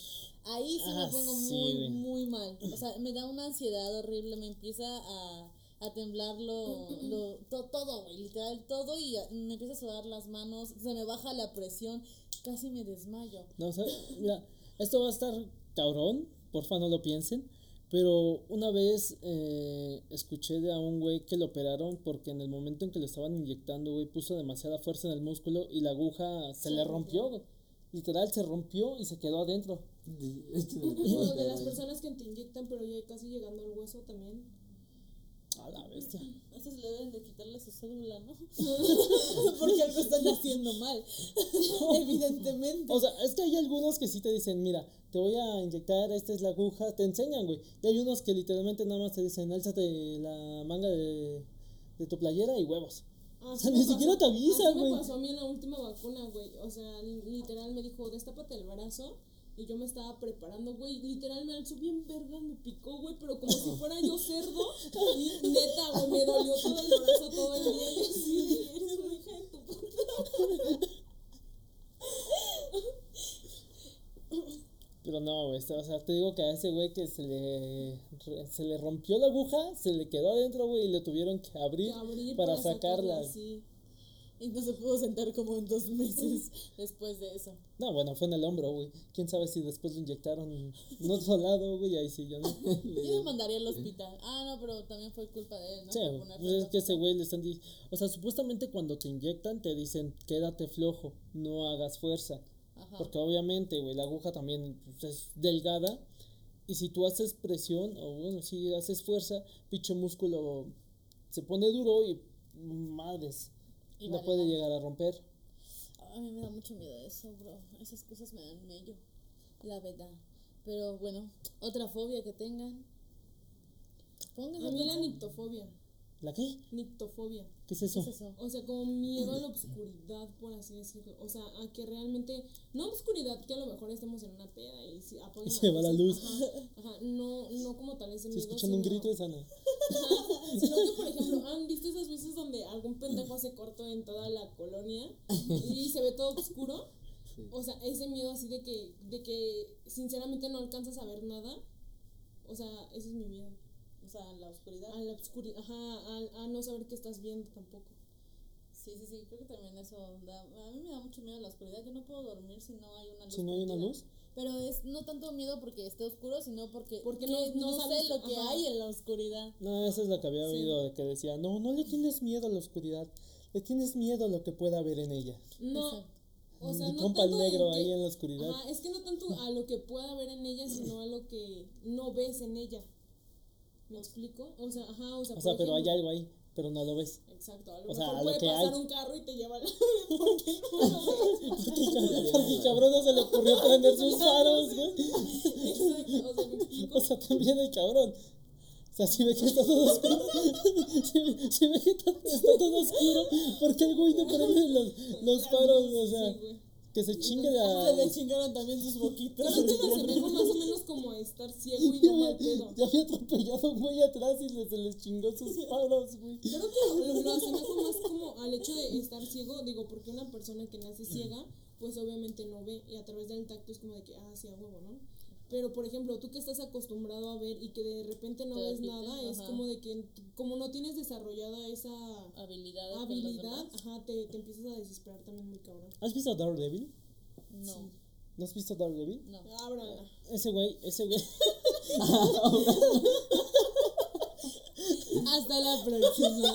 Ahí sí Ah, me pongo sí, muy, muy mal. O sea, me da una ansiedad horrible, me empieza a, a temblar lo, lo- to- todo, güey, literal todo. Y me empieza a sudar las manos, se me baja la presión, casi me desmayo. No, o sea, mira, esto va a estar cabrón, porfa no lo piensen. Pero una vez eh, escuché de a un güey que lo operaron porque en el momento en que lo estaban inyectando, güey, puso demasiada fuerza en el músculo y la aguja se, Se le rompió. güey. Literal, se rompió y se quedó adentro. de las personas que te inyectan, pero ya casi llegando al hueso también. A la bestia. A esos le deben de quitarle su cédula, ¿no? Porque algo están haciendo mal. Evidentemente. O sea, es que hay algunos que sí te dicen, mira, te voy a inyectar, esta es la aguja, te enseñan, güey. Y hay unos que literalmente nada más te dicen, álzate la manga de, de tu playera y huevos. Así O sea, ni siquiera te avisa, así güey. me pasó a mí en la última vacuna, güey. O sea, li- literal me dijo, destápate el brazo. Y yo me estaba preparando, güey. Literal me alzó bien verga, me picó, güey. Pero como si fuera yo cerdo. Y neta, güey, me dolió todo el brazo todo el día. Y así eres una hija de tu puta. Pero no, güey, o sea, te digo que a ese güey que se le, se le rompió la aguja, se le quedó adentro, güey, y le tuvieron que abrir, abrir para, sacarla. sí. Y no se pudo sentar como en dos meses después de eso. No, bueno, fue en el hombro, güey. Quién sabe si después lo inyectaron en otro lado, güey, ahí sí, yo no. Yo lo mandaría al hospital. Ah, no, pero también fue culpa de él, ¿no? Sí, pues es que ese güey le están diciendo. O sea, supuestamente cuando te inyectan te dicen, quédate flojo, no hagas fuerza. Ajá. Porque obviamente, güey, la aguja también pues, es delgada. Y si tú haces presión, o bueno, si haces fuerza, pinche músculo se pone duro y madres, Y no vale puede llegar a romper. A mí me da mucho miedo eso, bro. Esas cosas me dan mello. La verdad. Pero bueno, otra fobia que tengan. Pónganse A mí la nictofobia. ¿La qué? Nictofobia. ¿Qué es ¿Qué eso? es eso? O sea, como miedo a la oscuridad, por así decirlo. O sea, a que realmente. No oscuridad, que a lo mejor estemos en una peda y si apaguen se va la luz. Ajá, ajá, no, no como tal ese miedo. escuchan un sino- grito, es Ana. Ajá, sino que, por ejemplo, ¿han visto esas veces donde algún pendejo hace corto en toda la colonia y se ve todo oscuro? Sí. O sea, ese miedo así de que, de que sinceramente no alcanzas a ver nada. O sea, ese es mi miedo. Sea, la oscuridad. A la oscuridad, ajá, a, a no saber qué estás viendo tampoco. Sí, sí, sí. Creo que también eso da. A mí me da mucho miedo la oscuridad. Yo no puedo dormir si no hay una luz. Si no hay una luz. Pero es no tanto miedo porque esté oscuro, sino porque, Porque que no- no sé sabes- lo que ajá. hay en la oscuridad. No, esa es la que había Sí. oído, de que decía, no, no le tienes miedo a la oscuridad, le tienes miedo a lo que pueda haber en ella. No, Exacto. o sea, Mi no compa el tanto negro en que- ahí en la oscuridad. Ajá, es que no tanto a lo que pueda haber en ella, sino a lo que no ves en ella. ¿Me explico? O sea, ajá, o sea, O sea, por pero hay algo ahí, pero no lo ves. Exacto, a lo o sea, a lo puede que pasar hay. un carro y te lleva la... ¿Por qué no lo ves? Porque, cab- porque cabrón no se le ocurrió prender sus faros, güey. Exacto, o sea, ¿me explico? O sea, también el cabrón. O sea, si ve que está todo oscuro, si ve, si ve que está, está todo oscuro, porque el güey no prende los, los faros, o sea, Sí. Que se chingue Se la... le chingaron también sus boquitas. Creo que lo asemejo más o menos como a estar ciego y no mal pedo. Ya había atropellado un güey atrás y se les chingó sus faros, güey. Creo que lo, lo asemejo más como al hecho de estar ciego, digo, porque una persona que nace ciega, pues obviamente no ve y a través del tacto es como de que, ah, sí, a huevo, ¿no? Pero, por ejemplo, tú que estás acostumbrado a ver y que de repente no Te ves nada, es ajá. como de que, como no tienes desarrollada esa Habilidad. ajá, te, te empiezas a desesperar también muy cabrón. ¿Has visto Daredevil? No, ¿No has visto Daredevil? no. Ábrala. Ese güey, ese güey. Hasta la próxima.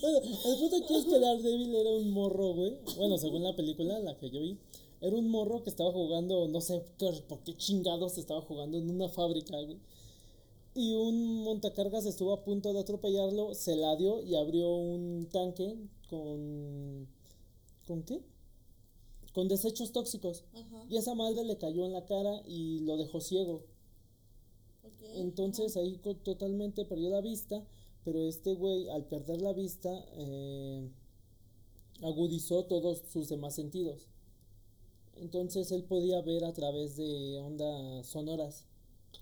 Bueno, el punto aquí es que Daredevil era un morro, güey. Bueno, según la película, la que yo vi, era un morro que estaba jugando, no sé por qué chingados estaba jugando en una fábrica, güey. Y un montacargas estuvo a punto de atropellarlo, se la dio y abrió un tanque con. ¿Con qué? Con desechos tóxicos. Ajá. Y esa madre le cayó en la cara y lo dejó ciego. Entonces ahí totalmente perdió la vista, pero este güey al perder la vista eh, agudizó todos sus demás sentidos. Entonces él podía ver a través de ondas sonoras.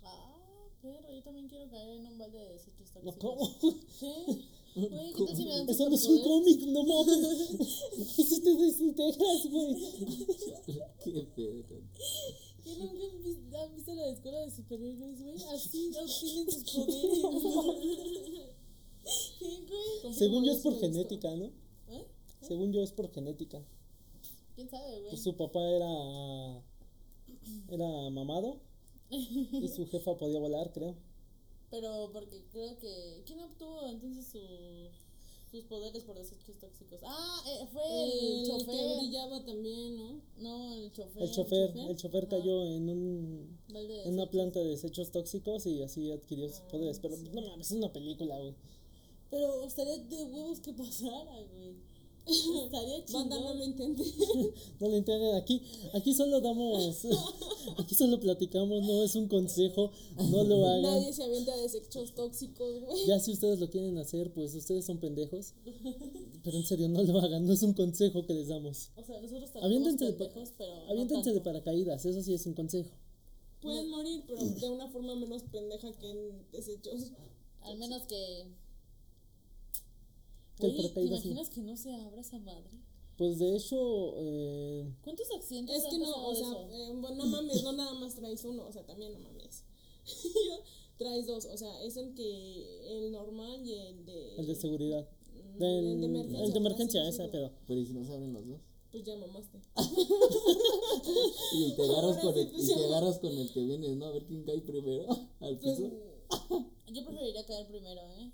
Ah, pero yo también quiero caer en un balde de desechos No, tóxicos. ¿Cómo? ¿Qué? Güey, ¿qué tal si me dan Eso no es un cómic, no mames. Si te desintegras, güey. Qué pedo. ¿Qué nunca han vis- han visto la escuela de superhéroes, güey? Así obtienen sus poderes. ¿Qué, güey? Según yo es sí por genética, ¿no? ¿Eh? Según yo es por genética. ¿Quién sabe, güey? Pues su papá era era mamado y su jefa podía volar, creo. Pero porque creo que. ¿Quién obtuvo entonces su, sus poderes por desechos tóxicos? Ah, eh, fue el, El, que chofer. brillaba también, ¿no? No, el chofer. El chofer, chofer? el chofer Ajá. cayó en un de en una planta de desechos tóxicos y así adquirió sus poderes. Pero no mames, es una película, güey. Pero estaría de huevos que pasara, güey. Estaría Banda, no lo intenté. No lo entienden. Aquí, aquí solo damos, aquí solo platicamos, no es un consejo, no lo hagan. Nadie se avienta desechos tóxicos, güey. Ya si ustedes lo quieren hacer, pues ustedes son pendejos. Pero en serio, no lo hagan, no es un consejo que les damos. O sea, nosotros también somos pendejos, pero. no aviéntense de paracaídas, eso sí es un consejo. Pueden morir, pero de una forma menos pendeja que en desechos. Al menos que. Que el Oye, ¿te imaginas que no se abra esa madre? Pues de hecho, eh, ¿Cuántos accidentes Es han que no, o sea, eh, bueno, no mames, no nada más traes uno, o sea, también no mames. Yo- traes dos, o sea, es el que, el normal y el de... el de seguridad. Mm, Del- el de emergencia. el de emergencia, ese pedo. Pero ¿y si no se abren los dos? Pues ya mamaste. Y te agarras, Ahora con sí, el, pues y ya. te agarras con el que vienes, ¿no? A ver quién cae primero al Pues, piso. Yo preferiría caer primero, ¿eh?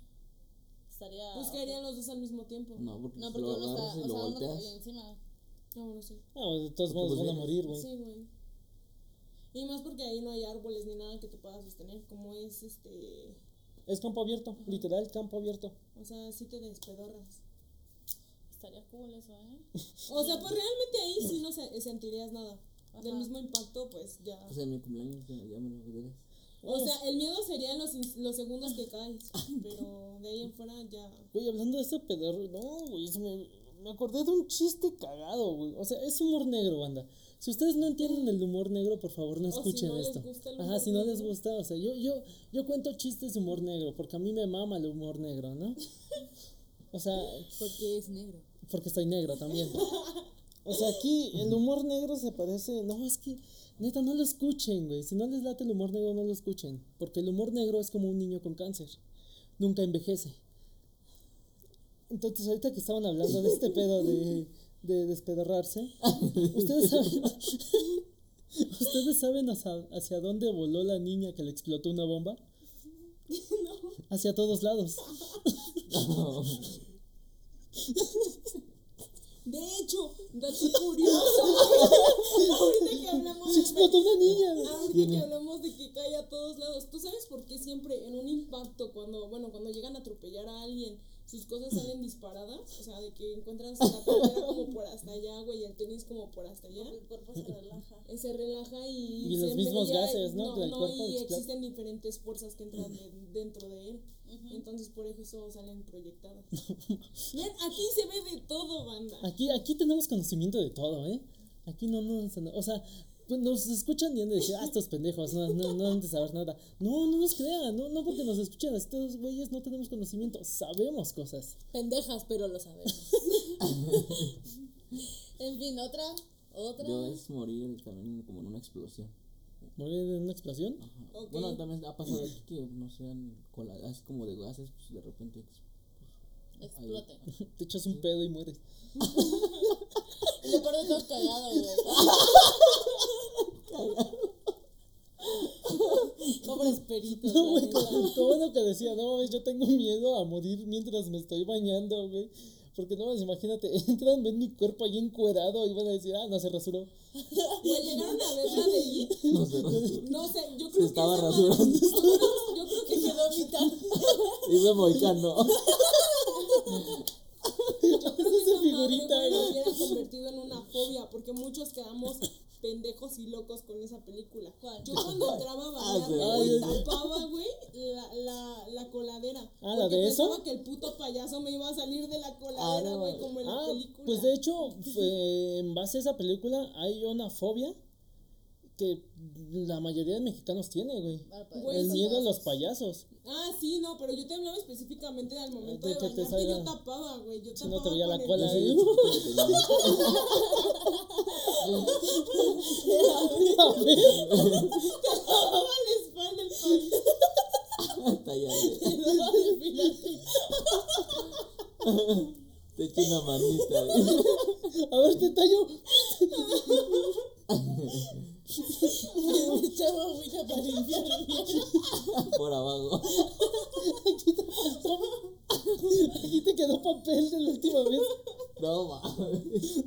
Estaría. pues caerían los dos al mismo tiempo. No, porque, No, si porque lo uno está. y O lo sea, uno encima. No, bueno, sí. No, de todos modos pues van a morir, güey. Sí, güey. Y más porque ahí no hay árboles ni nada que te pueda sostener, como es este... Es campo abierto, literal campo abierto. O sea, sí te despedorras. Estaría cool eso, ¿eh? O sea, pues realmente ahí sí no se, sentirías nada. Del mismo impacto, pues ya. Pues en mi cumpleaños ya, ya me lo. O sea, el miedo serían los, los segundos que caes. Pero de ahí en fuera ya. Güey, hablando de ese pedorro, no, güey, me, me acordé de un chiste cagado, güey. O sea, es humor negro, banda. Si ustedes no entienden el humor negro, por favor no O si escuchen no les esto. gusta el Ajá, humor si no les gusta, o sea, yo, yo, yo cuento chistes de humor negro, porque a mí me mama el humor negro, ¿no? O sea, Porque es negro. porque estoy negro también. O sea, aquí el humor negro se parece. No, es que, neta, no lo escuchen, güey. Si no les late el humor negro, no lo escuchen. Porque el humor negro es como un niño con cáncer. Nunca envejece. Entonces, ahorita que estaban hablando de este pedo de, de despedorrarse, ustedes saben. ¿Ustedes saben hacia, hacia dónde voló la niña que le explotó una bomba? Hacia todos lados. De hecho, dato curioso. Ahorita que hablamos Se explotó una niña. Ahorita que hablamos de que cae a todos lados. ¿Tú sabes por qué siempre en un impacto, cuando, bueno, cuando llegan a atropellar a alguien, sus cosas salen disparadas, o sea, de que encuentras la cartera como por hasta allá, güey, y el tenis como por hasta allá. El cuerpo se relaja. Eh, Se relaja y... Y los se mismos gases, ¿no? Y explota. existen diferentes fuerzas que entran de- dentro de él. Entonces, por eso salen proyectadas. Ven, aquí se ve de todo, banda. Aquí, aquí tenemos conocimiento de todo, ¿eh? Aquí no nos... O sea, nos escuchan y han de decir, ah, estos pendejos, no, no, no han de saber nada. No, no nos crean, no, no porque nos escuchan, estos güeyes no tenemos conocimiento, sabemos cosas. Pendejas, pero lo sabemos. en fin, otra. Otra. Yo es morir también como en una explosión. ¿Morir en una explosión? Ajá. Bueno, también ha pasado aquí que no sean así como de gases, pues de repente. ex- Explote. Te echas un pedo y mueres. Y lo peor de todo cagado, güey. Pobres peritos, No, güey, como bueno que decía, no mames, yo tengo miedo a morir mientras me estoy bañando, güey. Porque no mames, imagínate, entran, ven mi cuerpo ahí encuerado y van a decir, ah, no se rasuró. Güey, llegaron a ver la de It. No sé, no yo Se creo estaba que esa rasurando. madre- yo creo- Yo creo que quedó a mitad. Hizo moicano. Yo creo que Esa madre, figurita, lo güey. hubiera convertido en una fobia, porque muchos quedamos pendejos y locos con esa película. ¿Cuál? Yo cuando entraba a Ah, bañarme, güey, tapaba, güey, la, la, la coladera. Ah, ¿la porque de eso? pensaba que el puto payaso me iba a salir de la coladera, no. güey, como en la Ah, película. pues de hecho, fue- en base a esa película hay una fobia que la mayoría de mexicanos tiene, güey. Güey, El sí. miedo a los payasos. Ah, sí, no, pero yo te hablaba específicamente al momento De de, que te bañarte, yo salga- tapaba, güey, yo Si tapaba no te veía la el- cola sí, ahí. A ver, tapaba la espalda el payaso. Talla de- Te echo una manita. a ver, te tallo. Me echaba agüita para limpiar bien. Por abajo. Aquí te quedó papel de la última vez. No mames.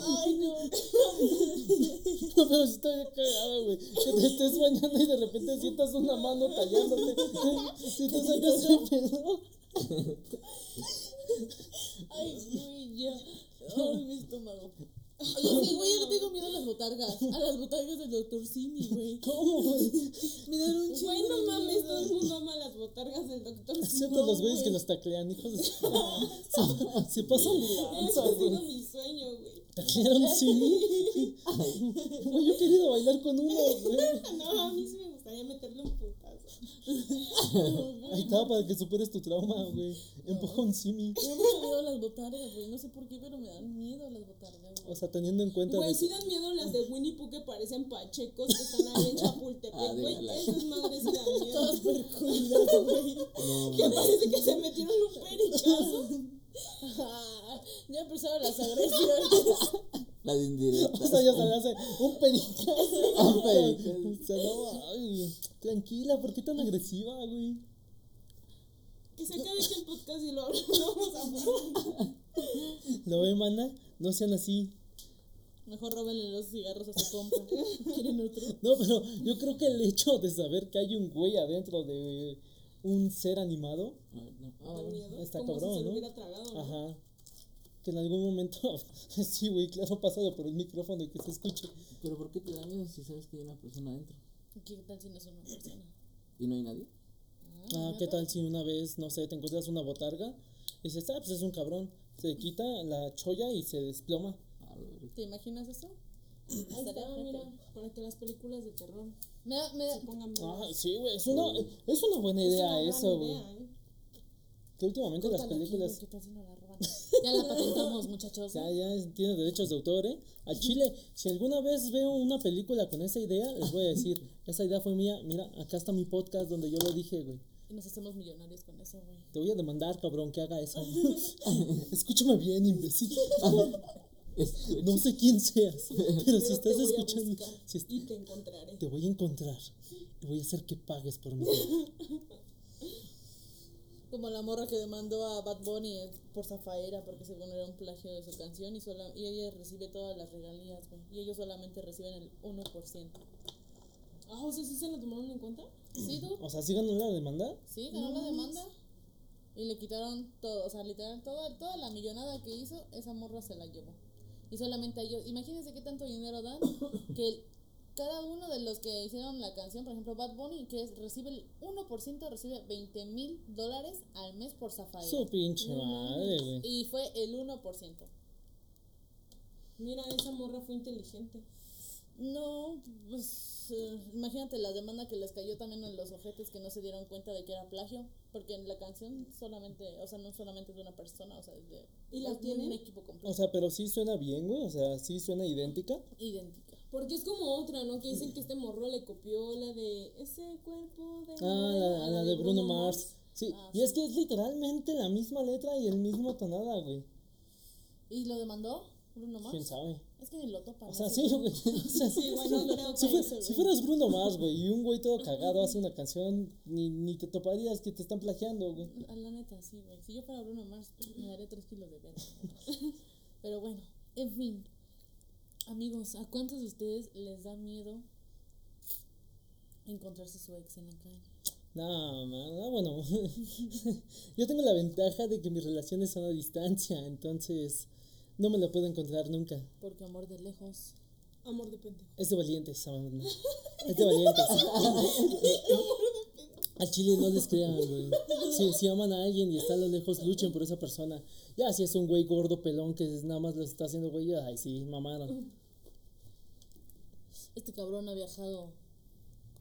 Ay, no. No, pero sí estoy cagado, güey. Que te estés bañando y de repente sientas una mano tallándote. Si te sacas el pedo. Ay, güey, ya. Ay, mi estómago. Oye, sí, güey, yo le tengo miedo a las botargas. A las botargas del doctor Simi, güey. ¿Cómo, güey? Me dan un chingo no de mames, miedo. todo el mundo ama las botargas del doctor. Excepto los güeyes que los taclean, hijos de... Se, se pasan de lanza, ha sido mi sueño, güey. ¿Taclearon sí? Güey, yo he querido bailar con uno, güey. No, a mí gustaría meterle un putazo. Ahí está, para que superes tu trauma, güey. Empuja un simi. Me da mucho miedo a las botargas, güey. No sé por qué, pero me dan miedo las botargas, O güey. sea, teniendo en cuenta Güey, sí dan miedo las de Winnie Pooh que parecen pachecos que están ahí en Ah, Chapultepec, güey. déjala. Esas madres sí dan Todas miedo. percuidas, güey. No, Que parece que se metieron un pericazo. Ah, ya empezaron las agresiones. Las indirectas. O sea, ya se le hace un pericazo. Un pericazo. O sea, no, ay, tranquila, ¿por qué tan agresiva, güey? Que se acabe que el podcast y lo hablamos a ¿Lo ve, mana? No sean así. Mejor róbenle los cigarros a su compa. ¿Quieren otro? No, pero yo creo que el hecho de saber que hay un güey adentro de un ser animado, Ay, no. ah, miedo. está como si cabrón, se lo ¿no? hubiera tragado. ¿no? Ajá. Que en algún momento, sí, güey, claro, pasado por el micrófono y que se escuche. Pero ¿por qué te da miedo si sabes que hay una persona adentro? ¿Qué tal si no es una persona? ¿Y no hay nadie? Ah, ¿qué tal si una vez, no sé, te encuentras una botarga y dices, ah, pues es un cabrón? Se quita la cholla y se desploma. ¿Te imaginas eso? Ahí Estaría está, mira, para que las películas de terror Me da, me da, se pongan Ah, sí, güey, es una, es una buena Es idea una gran eso, güey. idea, ¿eh? Que últimamente las córtalo aquí, Ya la patentamos, muchachos. Ya, ya tiene derechos de autor, ¿eh? Al Chile, si alguna vez veo una película con esa idea, les voy a decir, esa idea fue mía. Mira, acá está mi podcast donde yo lo dije, güey. Y nos hacemos millonarios con eso, güey. Te voy a demandar, cabrón, que haga eso. Escúchame bien, imbécil. No sé quién seas, pero si estás escuchando, buscar si est- y te encontraré. te voy a encontrar y voy a hacer que pagues por mí. Como la morra que demandó a Bad Bunny eh, por Zafaera porque según era un plagio de su canción y, sola, y ella recibe todas las regalías, güey. Y ellos solamente reciben el 1%. Ah, o sea, ¿sí se la tomaron en cuenta? ¿Sí, tú? O sea, ¿sí ganó la demanda? Sí, ganó la demanda. Y le quitaron todo, o sea, literal, toda, toda la millonada que hizo, esa morra se la llevó. Y solamente a ellos, imagínense qué tanto dinero dan, que el- cada uno de los que hicieron la canción, por ejemplo, Bad Bunny, que es- recibe el 1%, recibe 20 mil dólares al mes por Zafaera. Su pinche madre, güey. Y fue el 1%. Mira, esa morra fue inteligente. No, pues eh, imagínate la demanda que les cayó también en los ojetes que no se dieron cuenta de que era plagio, porque en la canción solamente, o sea, no solamente es de una persona, o sea, es de ¿Y la un equipo completo, O sea, pero sí suena bien, güey. O sea, sí suena idéntica. idéntica. Porque es como otra, ¿no? Que dicen que este morro le copió la de ese cuerpo de. Ah, modelo", la, de Bruno Mars. Sí, Ah, y es que es literalmente la misma letra y el mismo tonada, güey. ¿Y lo demandó Bruno Mars? ¿Quién sabe? Es que ni lo topan. O sea, sí, güey. güey. O sea, Sí, bueno, creo si, que fue- si güey. fueras Bruno Mars, güey, y un güey todo cagado hace una canción, ni, ni te toparías que te están plagiando, güey. A la neta, sí, güey. Si yo fuera Bruno Mars, me daría 3 kilos de verga. Pero bueno, en fin. Amigos, ¿a cuántos de ustedes les da miedo encontrarse su ex en la calle? No, man, no, bueno. Yo tengo la ventaja de que mis relaciones son a distancia, entonces no me lo puedo encontrar nunca. Porque amor de lejos. Amor de pendejo. Es de valientes, amor. Es de valientes. Al chile no les crean, güey. Si, si aman a alguien y está a lo lejos, luchen por esa persona. Ya, si es un güey gordo, pelón, que nada más lo está haciendo güey, ay, sí, mamaron. Este cabrón ha viajado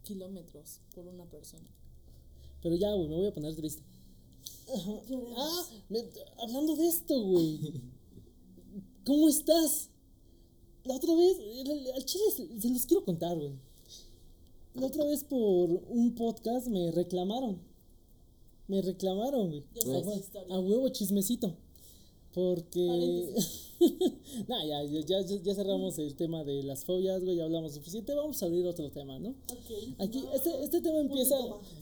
kilómetros por una persona. Pero ya, güey, me voy a poner triste. Ah, me- hablando de esto, güey. ¿Cómo estás? La otra vez, al chile se, los quiero contar, güey. La otra vez por un podcast me reclamaron. Me reclamaron, güey. A huevo chismecito. Porque. nah, ya, ya, ya, cerramos el tema de las fobias, güey. Ya hablamos suficiente. Vamos a abrir otro tema, ¿no? Aquí, este, este tema empieza.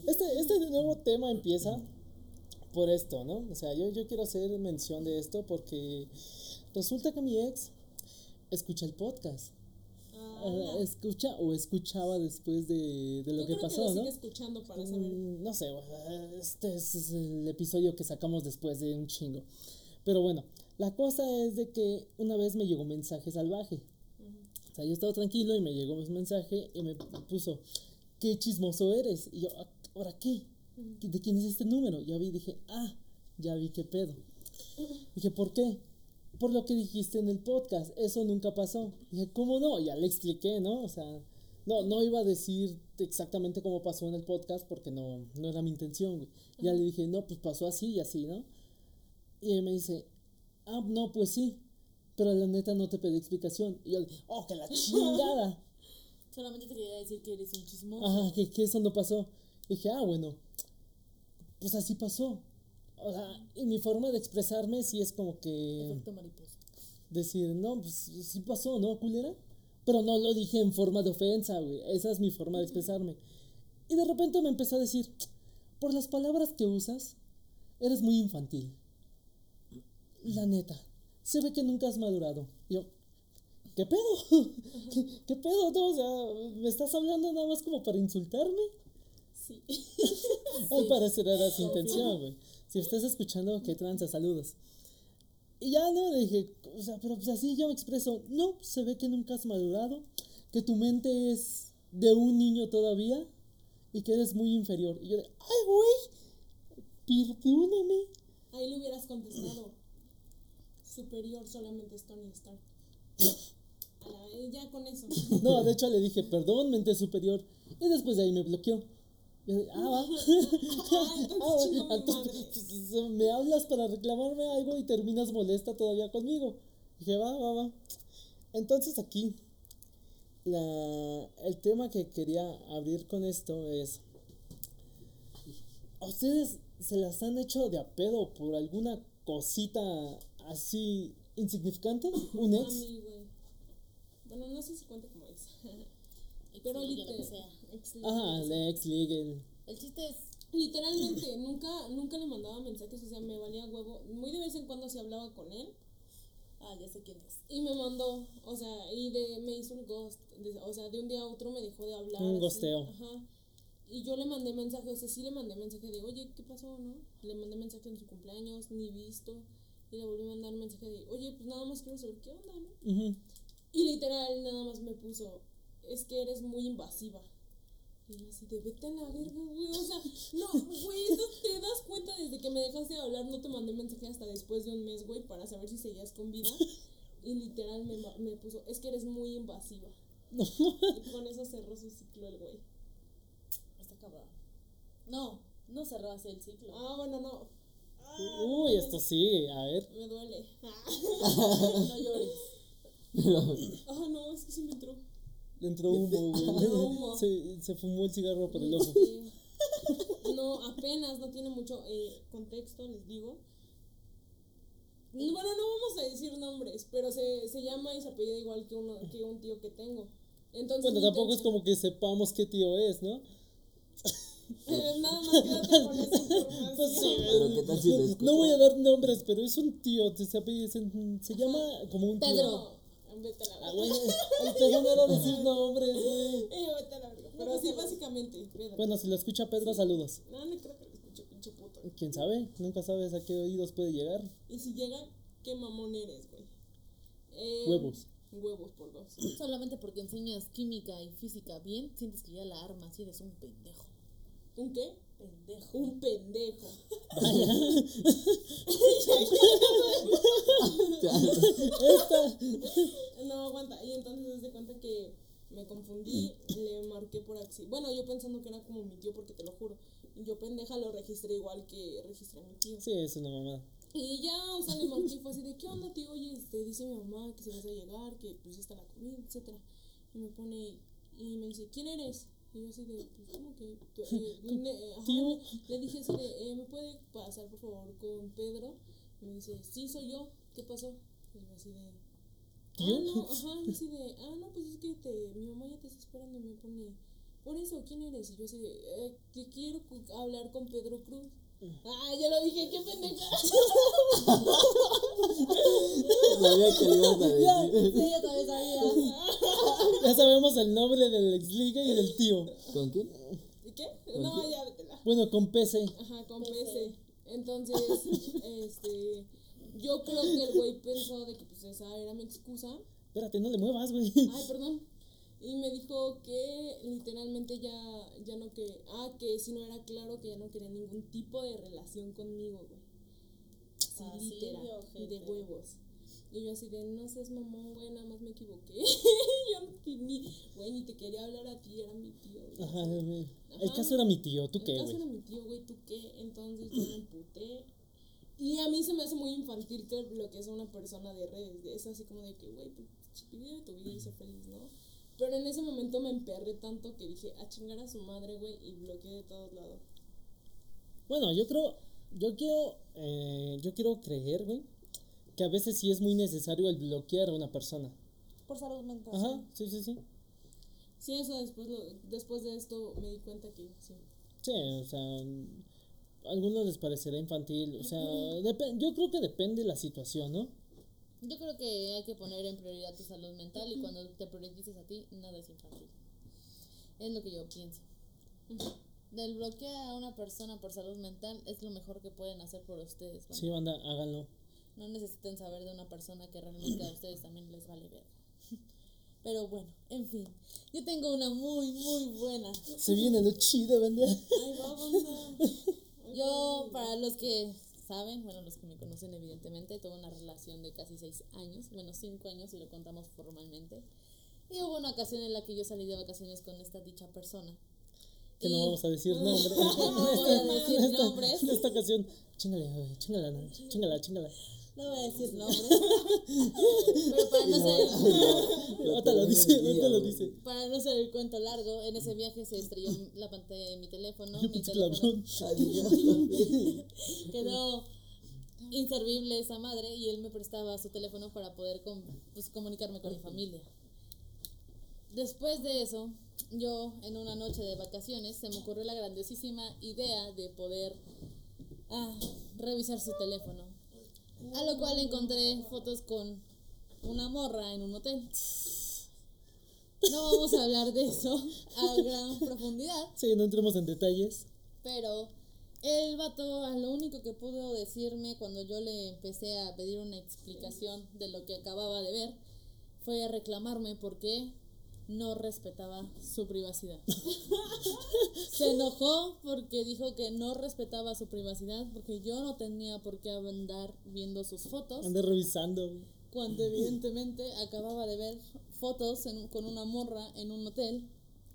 Este, este nuevo tema empieza por esto, ¿no? O sea, yo, yo quiero hacer mención de esto porque resulta que mi ex escucha el podcast. Ah, escucha o escuchaba después de, de lo Yo que creo pasó, que lo ¿no? sigue escuchando para saber. Mm, No sé, este es es el episodio que sacamos después de un chingo. Pero bueno, la cosa es de que una vez me llegó un mensaje salvaje. O sea, yo estaba tranquilo y me llegó un mensaje y me puso, qué chismoso eres. Y yo, "Ah, ¿ahora qué? ¿De quién es este número? Ya vi, dije, ah, ya vi qué pedo. Dije, ¿por qué? Por lo que dijiste en el podcast, eso nunca pasó. Dije, ¿cómo no? Ya le expliqué, ¿no? O sea, no, no iba a decir exactamente cómo pasó en el podcast porque no, no era mi intención, güey. Ya le dije, no, pues pasó así y así, ¿no? Y él me dice, ah, no, pues sí, pero la neta no te pedí explicación. Y yo, oh, que la chingada. Solamente te quería decir que eres un chismoso. Ajá, que, que eso no pasó. dije, ah, bueno, pues así pasó. O sea, y mi forma de expresarme sí es como que Efecto mariposa. decir, no, pues sí pasó, ¿no, culera? Pero no lo dije en forma de ofensa, güey. Esa es mi forma de expresarme. Y de repente me empezó a decir, por las palabras que usas, eres muy infantil. La neta, se ve que nunca has madurado. Y yo, ¿qué pedo? ¿Qué, qué pedo? No, o sea, ¿me estás hablando nada más como para insultarme? Sí. Al parecer era su intención, güey. Si estás escuchando, qué tranza, saludos. Y ya no, le dije, o sea, pero pues así yo me expreso. No, se ve que nunca has madurado, que tu mente es de un niño todavía y que eres muy inferior. Y yo de, ay, güey, perdóname. Ahí le hubieras contestado. Superior solamente es Tony Stark. A la vez, ya con eso. No, de hecho le dije, perdón, mente superior. Y después de ahí me bloqueó. Yo ah, va. Ah, entonces Ah, va. Entonces, madre. pues, me hablas para reclamarme algo y terminas molesta todavía conmigo. Dije, va, va, va. Entonces aquí, la, el tema que quería abrir con esto es, ¿a ustedes se las han hecho de a pedo por alguna cosita así insignificante? ¿Un A ex? mí, güey. Bueno, no sé si cuenta como ex. Pero literal. Ajá, el ex, legal. El chiste es Literalmente, nunca, nunca le mandaba mensajes, o sea, me valía huevo. Muy de vez en cuando se hablaba con él, Ah, ya sé quién es. Y me mandó, o sea, y de, me hizo el ghost. de- o sea, de un día a otro me dejó de hablar. Un así, ghosteo. Ajá. Y yo le mandé mensaje, o sea, sí le mandé mensaje de, oye, ¿qué pasó, no? Le mandé mensaje en su cumpleaños, ni visto. Y le volví a mandar mensaje de, oye, pues nada más quiero saber qué onda, ¿no? Y literal, nada más me puso, es que eres muy invasiva. Y yo así de, vete a la verga, güey. O sea, no, güey, te das cuenta desde que me dejaste de hablar, no te mandé mensaje hasta después de un mes, güey, para saber si seguías con vida. Y literal me, me puso, es que eres muy invasiva. Y con eso cerró su ciclo el güey. Está cabrón. No, no cerró así el ciclo. Ah, bueno, no. Uy, esto sigue, a ver. Me duele. No llores. Ah, no, es que sí me entró. Le entró humo, güey. humo. Se, se fumó el cigarro por el ojo. No, apenas, no tiene mucho eh, contexto, les digo. Bueno, no vamos a decir nombres, pero se, se llama y se apellida igual que, uno, que un tío que tengo. Entonces, Bueno, tampoco es como que sepamos qué tío es, ¿no? Eh, nada más quédate con esa información. Pues sí, Pero qué tal si lo no, voy a dar nombres, pero es un tío, se, se, se llama como un tío. Pedro. No, vete a la Ah, verga. güey, el pedo no era decir nombres, güey. Eh, vete a la verga. Pero sí, básicamente, Pedro. Bueno, si lo escucha Pedro, saludos. No, no creo que lo escuche, pinche puto. ¿Quién sabe? Nunca sabes a qué oídos puede llegar. Y si llega, qué mamón eres, güey. Eh, Huevos. Huevos por dos. Solamente porque enseñas química y física bien, sientes que ya la armas y eres un pendejo. ¿Un qué? Pendejo. Un pendejo. Esta. No, aguanta. Y entonces se de cuenta que me confundí, le marqué por accidente. Bueno, yo pensando que era como mi tío, porque te lo juro. Y yo pendeja lo registré igual que registré a mi tío. Sí, es una mamada. Y ya, o sea, le marqué y fue así de, ¿qué onda, tío? Oye, este, dice mi mamá que si vas a llegar, que pues está la comida, etcétera. Y me pone, y me dice, ¿quién eres? Y yo así de, pues, ¿cómo que? eh, ne- ajá, Tío. le, dije así de, eh, ¿me puede pasar, por favor, con Pedro? Y me dice, sí, soy yo. ¿Qué pasó? Y yo así de, ¿Tío? Ah, no, ajá, así de, ah, no, pues es que te, mi mamá ya te está esperando y me pone, por eso, ¿quién eres? Y yo así de, eh, que quiero hablar con Pedro Cruz. Ah, ya lo dije, qué pendeja. Sabía que le ibas a decir. Sí, yo también sabía. Ya sabemos el nombre del ex liga y del tío. ¿Con quién? ¿Y qué? No, ya vétela. Bueno, con PC. Ajá, con PC. Entonces, este, yo creo que el güey pensó de que pues esa era mi excusa. Espérate, no le muevas, güey. Ay, perdón. Y me dijo que literalmente ya, ya no que, ah, que si no era claro que ya no quería ningún tipo de relación conmigo, güey. Así Así literal, de huevos. Y yo así de, no seas mamón, güey, nada más me equivoqué. yo no, te- ni, güey, ni te quería hablar a ti, era mi tío. güey. Ajá, güey. El caso era mi tío, ¿tú El qué, caso güey? era mi tío, güey, ¿tú qué? Entonces yo me emputé. Y a mí se me hace muy infantil que bloquees a una persona de redes. Es así como de que, güey, pues vive tu vida y sé feliz, ¿no? Pero en ese momento me emperré tanto que dije, a chingar a su madre, güey, y bloqueé de todos lados. Bueno, yo creo, yo quiero, eh, yo quiero creer, güey, que a veces sí es muy necesario el bloquear a una persona. Por salud mental. Ajá, sí, sí, sí. Sí, eso después, lo, después de esto me di cuenta que sí. Sí, o sea, a algunos les parecerá infantil, o sea, yo creo que depende de la situación, ¿no? Yo creo que hay que poner en prioridad tu salud mental y cuando te priorices a ti, nada es infantil. Es lo que yo pienso. Del bloquear a una persona por salud mental es lo mejor que pueden hacer por ustedes. Sí, banda, háganlo. No necesitan saber de una persona que realmente a ustedes también les vale ver. Pero bueno, en fin. Yo tengo una muy, muy buena. Se viene lo chido, banda. Ay, va, banda. Yo, para los que saben, bueno, los que me conocen evidentemente, tuve una relación de casi seis años, bueno, cinco años si lo contamos formalmente. Y hubo una ocasión en la que yo salí de vacaciones con esta dicha persona. Que no vamos a decir nombres. No voy a decir En esta- nombres. En esta ocasión, chingale, chingala, chingala, chingala. No voy a decir nombres. pero para no ser, Ahorita lo dice, ahorita lo dice. para no ser el cuento largo, en ese viaje se estrelló la pantalla de mi teléfono. Yo mi teléfono quedó inservible esa madre y él me prestaba su teléfono para poder com- pues, comunicarme con mi familia. Después de eso, yo en una noche de vacaciones se me ocurrió la grandiosísima idea de poder ah, revisar su teléfono. A lo cual encontré fotos con una morra en un hotel. No vamos a hablar de eso a gran profundidad, Sí, no entremos en detalles. pero el vato lo único que pudo decirme cuando yo le empecé a pedir una explicación de lo que acababa de ver fue a reclamarme porque no respetaba su privacidad. Se enojó porque dijo que no respetaba su privacidad porque yo no tenía por qué andar viendo sus fotos Ande revisando. cuando evidentemente acababa de ver fotos en- con una morra en un hotel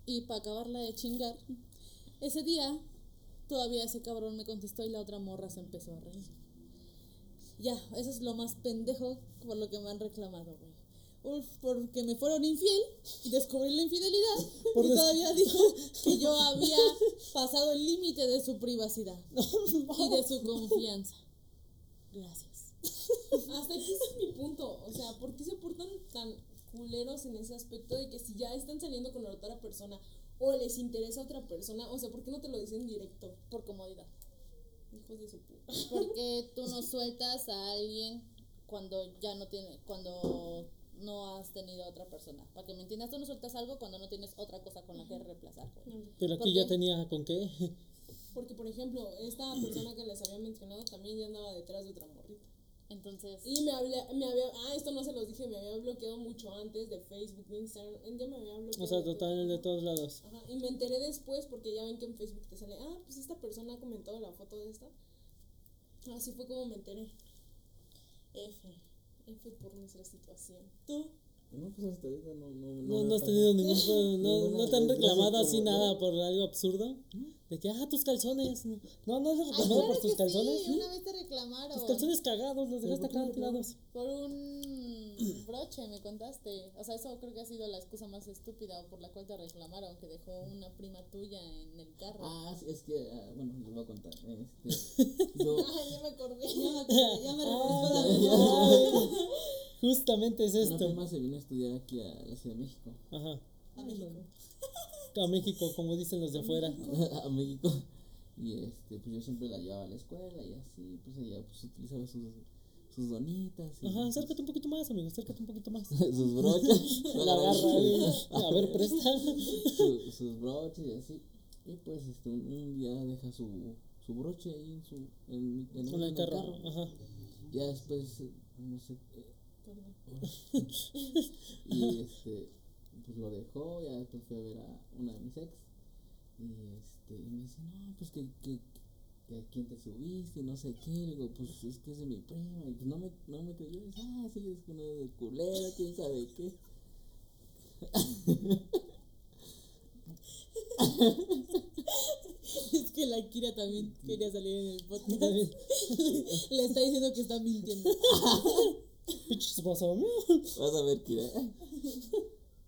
y para acabarla de chingar, ese día todavía ese cabrón me contestó y la otra morra se empezó a reír. Ya, eso es lo más pendejo por lo que me han reclamado, güey. Porque me fueron infiel y descubrí la infidelidad Por y des- todavía dijo que yo había pasado el límite de su privacidad y de su confianza. Gracias. Hasta aquí ese es mi punto. O sea, ¿por qué se portan tan culeros en ese aspecto de que si ya están saliendo con la otra persona o les interesa a otra persona, o sea, ¿por qué no te lo dicen directo? Por comodidad. Hijos de su puta. Porque tú no sueltas a alguien cuando ya no tiene, cuando no has tenido a otra persona. Para que me entiendas, tú no sueltas algo cuando no tienes otra cosa con la que reemplazar. güey. Pero aquí ¿Por ya qué? tenía con qué. Porque, por ejemplo, esta persona que les había mencionado también ya andaba detrás de otra morrita. Entonces, Y me, hablé, me había, ah, esto no se los dije, me había bloqueado mucho antes de Facebook, de Instagram, ya me había bloqueado. O sea, de todo. total de todos lados. Ajá, y me enteré después porque ya ven que en Facebook te sale, ah, pues esta persona ha comentado la foto de esta. Así fue como me enteré. F, F por nuestra situación. ¿Tú? No, pues hasta ahorita no. No, No, no has tenido ningún problema. No, te han reclamado así nada por algo absurdo. De que, ah, tus calzones. No, no, no has Ay, reclamado claro por tus que calzones. sí, una vez te reclamaron. Tus calzones cagados, los dejaste ¿por qué acá tirados. Por un broche, me contaste. O sea, eso creo que ha sido la excusa más estúpida por la cual te reclamaron, que dejó una prima tuya en el carro. Ah, es que, ah, bueno, les voy a contar. Este, yo, Ah, ya me acordé. Ya me acordé, ya me Ah, Justamente es una esto. prima se vino a estudiar aquí a la Ciudad de México. Ajá. A México. A México, como dicen los de afuera. a México. Y este, pues yo siempre la llevaba a la escuela y así, pues ella pues utilizaba sus, sus donitas. Y Ajá, acércate un poquito más, amigo, acércate un poquito más. sus broches. La agarra. A ver, presta. su- sus broches y así. Y pues este, un, un día deja su, su broche ahí en, su, en, mi- en, Con el en carro. Ajá. Ya después, eh, no sé. eh, y este, pues lo dejó, ya después fui a ver a una de mis ex. Y este, y me dice, no, pues que, que, que a quién te subiste y no sé qué. Le digo, pues es que es de mi prima. Y pues no me, no me creyó. Dice, ah, sí, es una de culera, quién sabe qué. Es que la Kira también quería salir en el podcast. Le está diciendo que está mintiendo. Pinches vasos, ¿no? Vas a ver, Kira.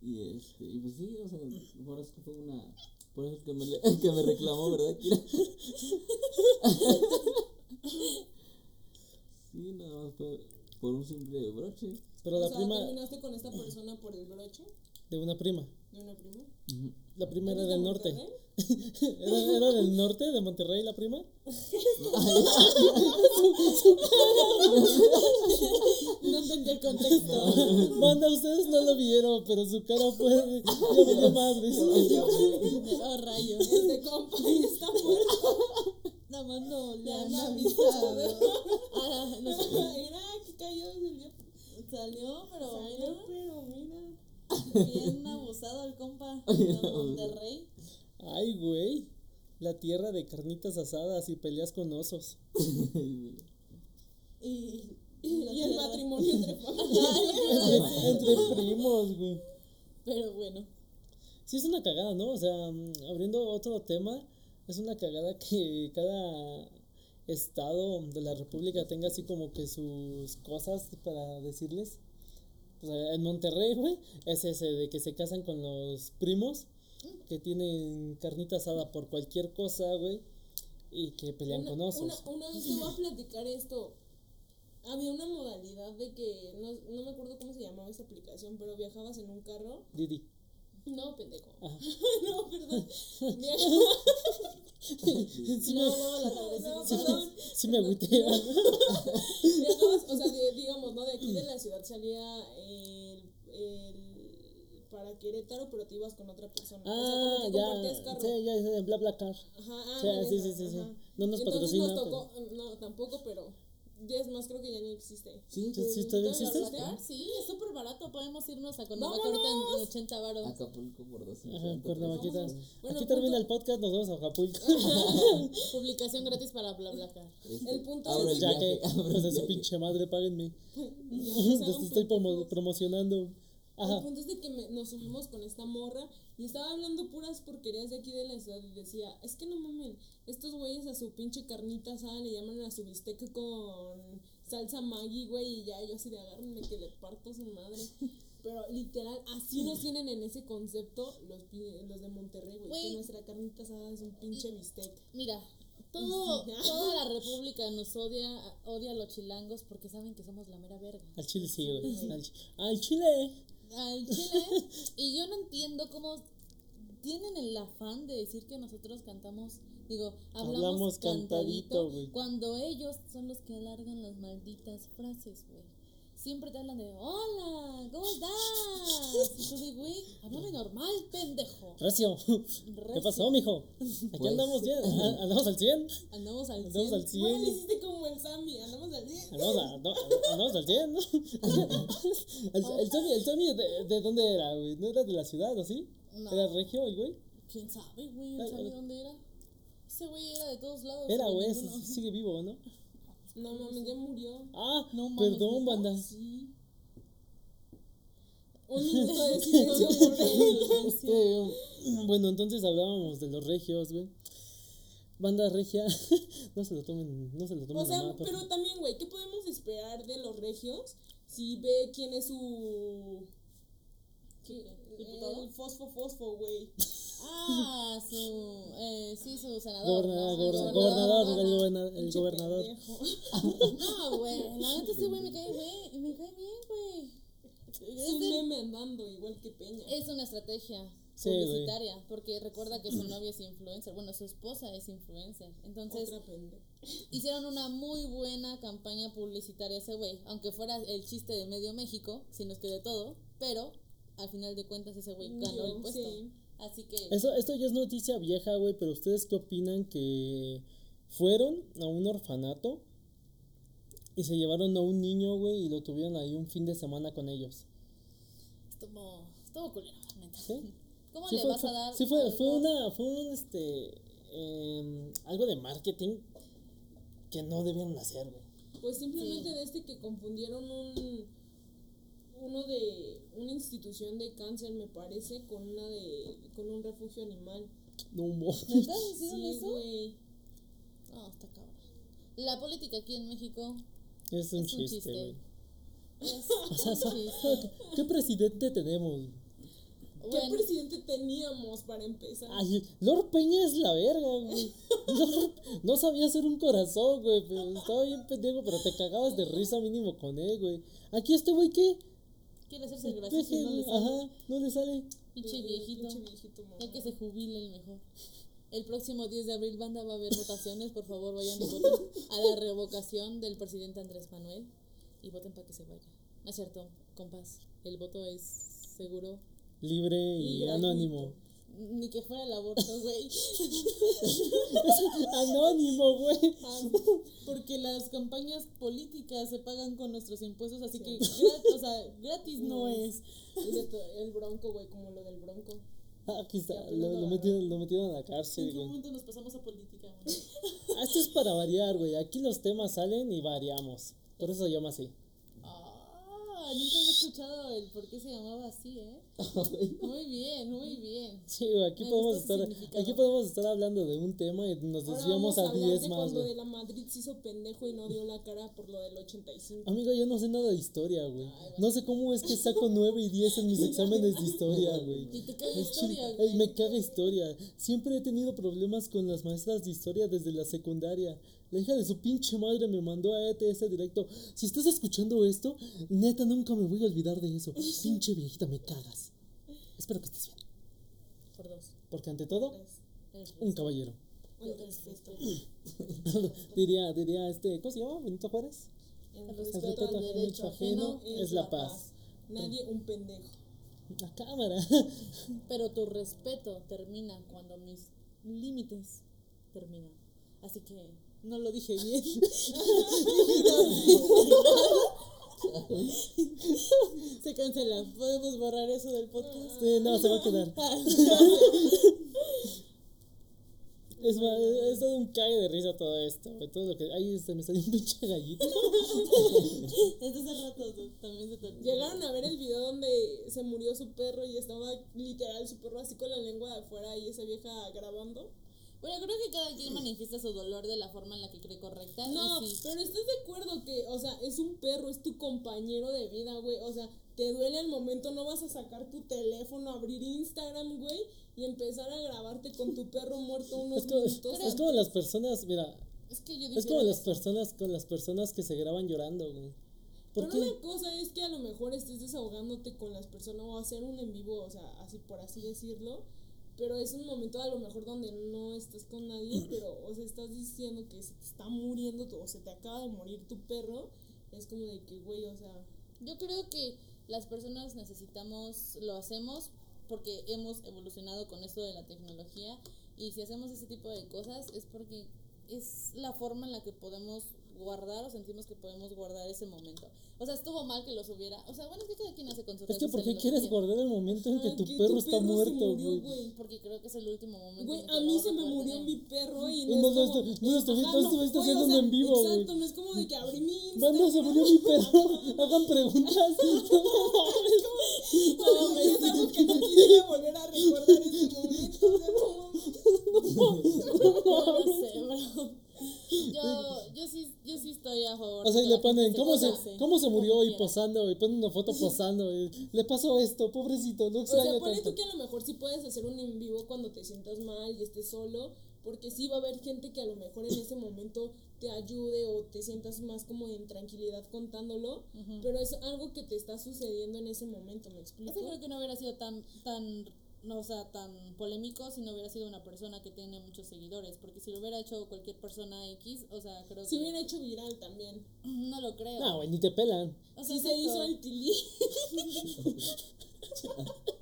Y este, y pues sí, o sea, por eso que fue una. Por eso que me, le- que me reclamó, ¿verdad, Kira? Sí, nada más fue por un simple broche. Pero o la sea, prima ¿terminaste con esta persona por el broche de una prima. de una prima? La prima era ¿Eres de del norte. ¿Era, era del norte, de Monterrey, la prima? El contexto. Manda, ustedes no lo vieron, pero su cara fue. Ya me dio madre. Oh, rayos. Este compa está muerto. Más no le han avisado. Ah. Mira, que cayó. Salió, pero Salió, mira, pero mira. bien abusado el compa de Monterrey. Ay, güey. La tierra de carnitas asadas y peleas con osos. Y, Y, el matrimonio entre familias. Entre primos, güey. Pero bueno. Sí, es una cagada, ¿no? O sea, abriendo otro tema, es una cagada que cada estado de la república tenga así como que sus cosas para decirles. O sea, en Monterrey, güey, es ese de que se casan con los primos, que tienen carnita asada por cualquier cosa, güey, y que pelean Una, con osos. una, una vez te voy a platicar esto. Había una modalidad de que, no, no me acuerdo cómo se llamaba esa aplicación, pero viajabas en un carro. Didi. No, pendejo. Ajá. no, perdón. Sí luego las agresividades. sí, perdón. sí me agüité. Viajabas, o sea, de- digamos, ¿no? De aquí de la ciudad salía el, el para Querétaro, pero te ibas con otra persona. Ah, o sea, como que ya. compartías carro. Sí, ya, ya, bla, bla, car. Ajá, ah, sí, sí, sí, sí. No nos Entonces patrocina, nos tocó, no, tampoco, pero 10 más creo que ya ni existe. Sí, Sí, ¿todavía ¿Todavía existe? Ah, Sí, es súper barato. Podemos irnos a Cuernavaca ahorita en 80 varos. Acapulco por 250 Ajá, Cuernavaquita. Aquí termina el podcast, nos vamos a Acapulco. Publicación gratis para BlaBlaCar. Este, El punto es ya que, pues de su pinche madre, páguenme. Estoy promo- promocionando. El Ajá. punto es de que me- nos subimos con esta morra y estaba hablando puras porquerías de aquí de la ciudad y decía, es que no mamen, estos güeyes a su pinche carnita asada le llaman a su bistec con salsa Maggi, güey, y ya yo así de agárrenme que le parto su madre. Pero literal, así nos tienen en ese concepto los, los de Monterrey, güey, que nuestra carnita asada es un pinche bistec. Mira, todo, toda la república nos odia, odia a los chilangos porque saben que somos la mera verga. Al chile sí, güey. Al chile. Al chile. y yo no entiendo cómo tienen el afán de decir que nosotros cantamos. Digo, hablamos, Hablamos cantadito, cantadito, cuando ellos son los que alargan las malditas frases, güey. Siempre te hablan de, hola, ¿cómo estás? Y tú de, güey, háblame normal, pendejo. Recio. ¿Qué pasó, mijo? Aquí Pues- andamos bien. Ah, ¿Andamos al 100? Andamos al Andamos al 100. Güey, le 100. hiciste como el Sammy, andamos al día. Andamos, a- ando- andamos al 100, ¿no? El, el Sammy, el Sammy de, ¿de dónde era, güey? ¿No era de la ciudad o sí? No. ¿Era regio el güey? ¿Quién sabe, güey? Ah, ¿Quién sabe ah. dónde era? Ese güey era de todos lados. Era, güey, sigue vivo, ¿no? No mames, ya murió. Ah, No mames, perdón, banda. Sí. Un minuto de silencio por él. Bueno, entonces hablábamos de los regios, güey. Banda regia, no se lo tomen, no se lo tomen O sea, pero también, güey, ¿qué podemos esperar de los regios si ve quién es su. qué- ¿Diputado? El fosfo fosfo, güey. Ah, su. Eh, sí, su senador. Gobernador, ¿no? El goberna- gobernador, ajá. el gobernador, el Pinche gobernador. pendejo. No, güey. La neta, ese güey me cae, güey. Me cae bien, güey. Es un de- meme andando, igual que Peña. es una estrategia Sí, publicitaria. Porque recuerda que su novia es influencer. Bueno, su esposa es influencer. Entonces, hicieron una muy buena campaña publicitaria ese güey. Aunque fuera el chiste de medio México, sin los que de todo. Pero, al final de cuentas, ese güey ganó el puesto. sí. Así que. Eso, esto ya es noticia vieja, güey, pero ¿ustedes qué opinan que fueron a un orfanato y se llevaron a un niño, güey, y lo tuvieron ahí un fin de semana con ellos? Estuvo, estuvo culero, neta. ¿Sí? ¿Cómo Sí le fue, vas fue- a dar? sí fue, fue una, fue un, este, em, algo de marketing que no debieron hacer, güey. Pues simplemente Sí. de este que confundieron un. Uno de. Una institución de cáncer, me parece, con una de. con un refugio animal. No, mo- ¿Neta hicieron Sí, eso? No, está cabrón. La política aquí en México es un Es un chiste, chiste. güey. es O sea, so- un chiste. ¿qué presidente tenemos? ¿Qué Bueno, presidente teníamos para empezar? Ay, Lord Peña es la verga, güey. Lord- no sabía hacer un corazón, güey, pero estaba bien pendejo, pero te cagabas de risa mínimo con él, güey. Aquí este güey, ¿qué? Quiere hacerse el gracioso Peje, y no le sale. ajá, no le sale. Pinche Eh, viejito. pinche viejito, mamá. Ya que se jubile el mejor. El próximo 10 de abril, banda, va a haber votaciones. Por favor, vayan y voten a la revocación del presidente Andrés Manuel. Y voten para que se vaya. No es cierto, compas. El voto es seguro. Libre y, Y gratuito. anónimo. Ni que fuera el aborto, güey. Anónimo, güey. Ah, Porque las campañas políticas se pagan con nuestros impuestos, así que grat- o sea, gratis no es. El bronco, güey, como lo del bronco. Ah, Aquí está, lo, lo metieron, lo metieron a la ¿En cárcel, qué güey. momento nos pasamos a política, güey? Ah, Esto es para variar, güey. Aquí los temas salen y variamos. Por eso se llama así. Nunca había escuchado el por qué se llamaba así, ¿eh? Muy bien, muy bien. Sí, güey, aquí Me podemos estar, aquí podemos estar hablando de un tema y nos desviamos a a hablar 10 de más, cuando de la Madrid se hizo pendejo y no dio la cara por lo del 85. Amigo, yo no sé nada de historia, güey. No sé cómo es que saco 9 y 10 en mis exámenes de historia, güey. Y te caga historia, güey. Me caga historia. Siempre he tenido problemas con las maestras de historia desde la secundaria. La hija de su pinche madre me mandó a ETS directo. Si estás escuchando esto, neta, nunca me voy a olvidar de eso. Pinche viejita, me cagas. Espero que estés bien. Por dos. Porque ante todo, un caballero. Respeto. diría, diría este, ¿cómo se llama? Benito Juárez. El El respeto respeto al derecho ajeno es la paz. Nadie un pendejo. La cámara. Pero tu respeto termina cuando mis límites terminan. Así que no lo dije bien. se cancela. Podemos borrar eso del podcast. Sí, no, se va a quedar. Es, más, es todo un cague de risa todo esto, Todo lo que. Ahí se me salió un pinche gallito. Entonces al rato también se te Llegaron a ver el video donde se murió su perro y estaba literal su perro así con la lengua de afuera y esa vieja grabando. Bueno, creo que cada quien manifiesta su dolor de la forma en la que cree correcta. No, y sí, pero estás de acuerdo que, o sea, es un perro, es tu compañero de vida, güey. O sea, te duele el momento, no vas a sacar tu teléfono, abrir Instagram, güey, y empezar a grabarte con tu perro muerto unos Es como, minutos. es como las personas, mira, es que yo es como las eso. personas con las personas que se graban llorando, güey. ¿Por Pero qué? una cosa es que a lo mejor estés desahogándote con las personas o hacer un en vivo, o sea, así por así decirlo. Pero es un momento a lo mejor donde no estás con nadie, pero, o sea, estás diciendo que se te está muriendo tu- o se te acaba de morir tu perro. Es como de que, güey, o sea, Yo creo que las personas necesitamos, lo hacemos porque hemos evolucionado con esto de la tecnología y si hacemos ese tipo de cosas es porque es la forma en la que podemos guardar o sentimos que podemos guardar ese momento. O sea, estuvo mal que lo subiera. O sea, bueno, es que cada quien hace con Es que ¿por qué quieres quiere. guardar el momento en que ah, tu que perro está muerto, güey? Porque creo que es el último momento. Güey, a mí se me murió tener. mi perro y no, no como, no eh, estuviste- ajá, no estuviste güey, haciendo o un sea, en vivo, güey. Exacto, no es como de que abrí mi Instagram. ¿Cuándo se murió mi perro? Hagan preguntas. No, es algo que no quisiera volver a recordar ese momento. no. No, no sé, bro. Yo, yo sí, yo sí estoy a favor. O sea, y le ponen, ¿cómo se, ¿cómo se murió quiera. posando? Y ponen una foto posando. y, Le pasó esto, pobrecito, no O extraña sea, tanto. tú que a lo mejor sí puedes hacer un en vivo cuando te sientas mal y estés solo, porque sí va a haber gente que a lo mejor en ese momento te ayude o te sientas más como en tranquilidad contándolo, pero es algo que te está sucediendo en ese momento, ¿me explico? Ese creo que no hubiera sido tan, tan, no, o sea, tan polémico si no hubiera sido una persona que tiene muchos seguidores, porque si lo hubiera hecho cualquier persona X, o sea, creo Si que hubiera hecho viral también. no lo creo. No, güey, ni te pelan. o sea, Si se hizo el tilí.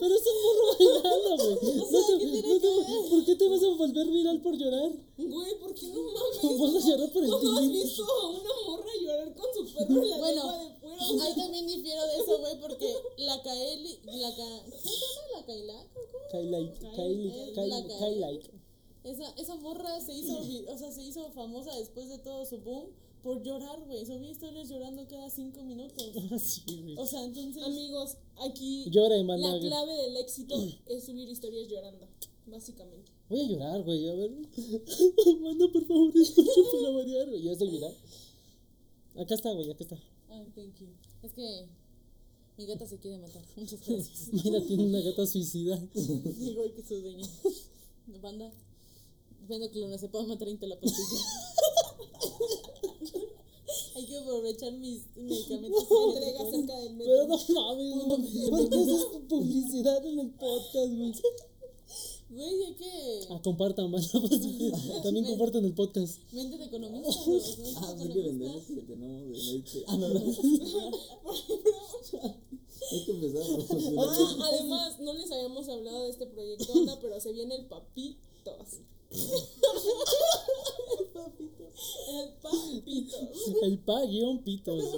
Pero es un morro bailando, güey. No te- ¿qué tiene no te- que ver? ¿Por qué te vas a volver viral por llorar? Güey, ¿por qué no mames? Vas a llorar por el ¿Cómo has visto a una morra llorar con su perro en la Bueno, lengua de fuera? O sea, Ahí también difiero de eso, güey, porque la Kaeli, la Ka, ¿cómo se llama? La Kaila, ¿cómo? Kylie, Kylie, Es Kylie, la Kylie. Esa, esa morra se hizo, o sea, se hizo famosa después de todo su boom por llorar, güey. Subí historias llorando cada cinco minutos. Ah, sí, güey. O sea, entonces. Amigos, aquí Llora, la manda. clave del éxito es subir historias llorando, básicamente. Voy a llorar, güey. A ver. Manda, por favor, escucha para variar, güey. Ya estoy viral. Acá está, güey, acá está. Ay, thank you. Es que mi gata se quiere matar. Muchas gracias. Mira, tiene una gata suicida. Igual que su dueña. Banda. Viendo que no se puede matar en la pastilla. Hay que aprovechar mis medicamentos. Entrega psiquiátricos. cerca del metro. Pero no mames, ¿por qué haces publicidad en el podcast, güey? Güey, hay que. Ah, compartan, pues, También compartan el podcast. Mente de economista. Mente Ah, pues hay que vender eso que tenemos de Nike. Ah, no, no. Hay que empezar a promocionar. Ah, además, no les habíamos hablado de este proyecto, anda, pero se viene el papitos. El papitos. El pa guion pitos.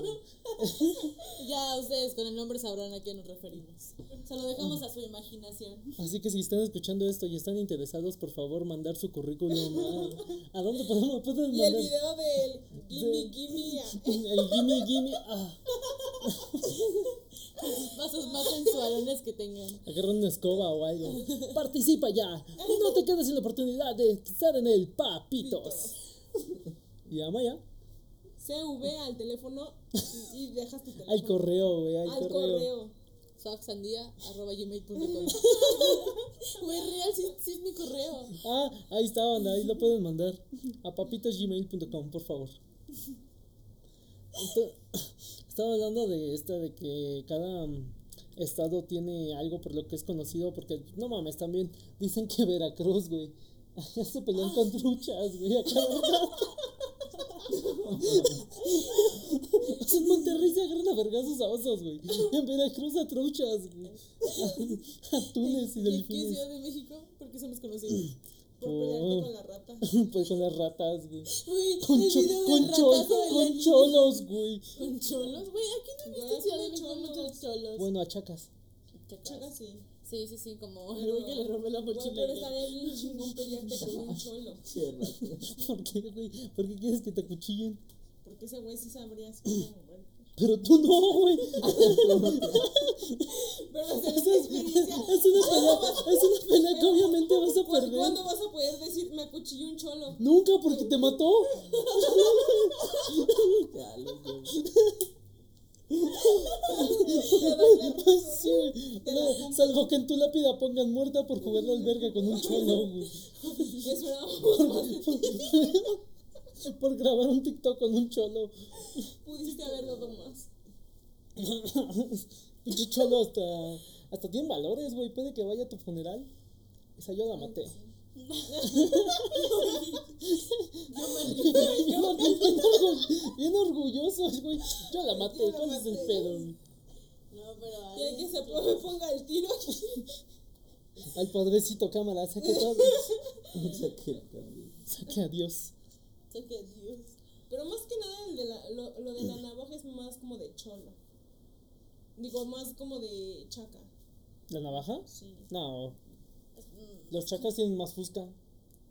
Ya ustedes con el nombre sabrán a qué nos referimos. Se lo dejamos a su imaginación. Así que si están escuchando esto y están interesados, por favor, mandar su currículum. ¿A, ¿a dónde podemos pueden Y el mandar? video del Gimme Gimme. El gimme gimme. Ah, sensualones que tengan. agarra una escoba o algo. Participa ya. No te quedes sin la oportunidad de estar en el papitos. Llama ya. CV al teléfono y, y dejas tu teléfono. Al correo, güey. Al, Al correo. correo. gmail.com Güey, real, sí, sí es mi correo. Ah, ahí está, banda. Ahí lo pueden mandar. A papitosgmail.com, por favor. Estaba hablando de esta, de que cada. Estado tiene algo por lo que es conocido, porque no mames, también dicen que Veracruz, güey, allá se pelean con truchas, güey, a cada rato. O sea, en Monterrey se agarran a vergazos a osos, güey. En Veracruz a truchas, güey. A, a atunes y ¿Y aquí en delfines. Ciudad de México? ¿Por qué somos conocidos? Por pelearte con la rata. Pues con las ratas, güey. Güey, Con, el cho- video con, del cho- ratazo de con cholos, güey. Con cholos, güey, aquí no he visto Güey, en Ciudad de México muchos cholos. Bueno, a chacas. Chacas. Chaca sí. Sí, sí, sí, como el Pero- güey que le robé la Güey, mochila. pero que- estaría bien chingón pelearte con un cholo. Rato. ¿Por qué, güey? ¿Por qué quieres que te acuchillen? Porque ese güey sí sabría así como, bueno. Pero tú no, güey. Pero Es, experiencia. es una pelea, es una pelea que obviamente vas a ¿cu- perder. ¿Cuándo vas a poder decir me acuchilló un cholo? Nunca porque te mató. La. Sí, la salvo que en tu lápida pongan muerta por jugar al verga con un cholo, güey. Por grabar un TikTok con un cholo. Pudiste haber dado más. Pinche cholo hasta, hasta tiene valores, güey. Puede que vaya a tu funeral. Esa yo la maté. Bien, orgu- bien orgullosos, güey. Yo la maté. Yo la ¿Cuál es el pedo? güey? No, pero Y hay ahí que se po- ponga el tiro. Al padrecito cámara, saque todo. Saque a Dios. Pero más que nada el de la, lo, lo de la navaja es más como de cholo. Digo, más como de chaca. ¿La navaja? Sí. No. Mm, Los chacas tienen más fusca.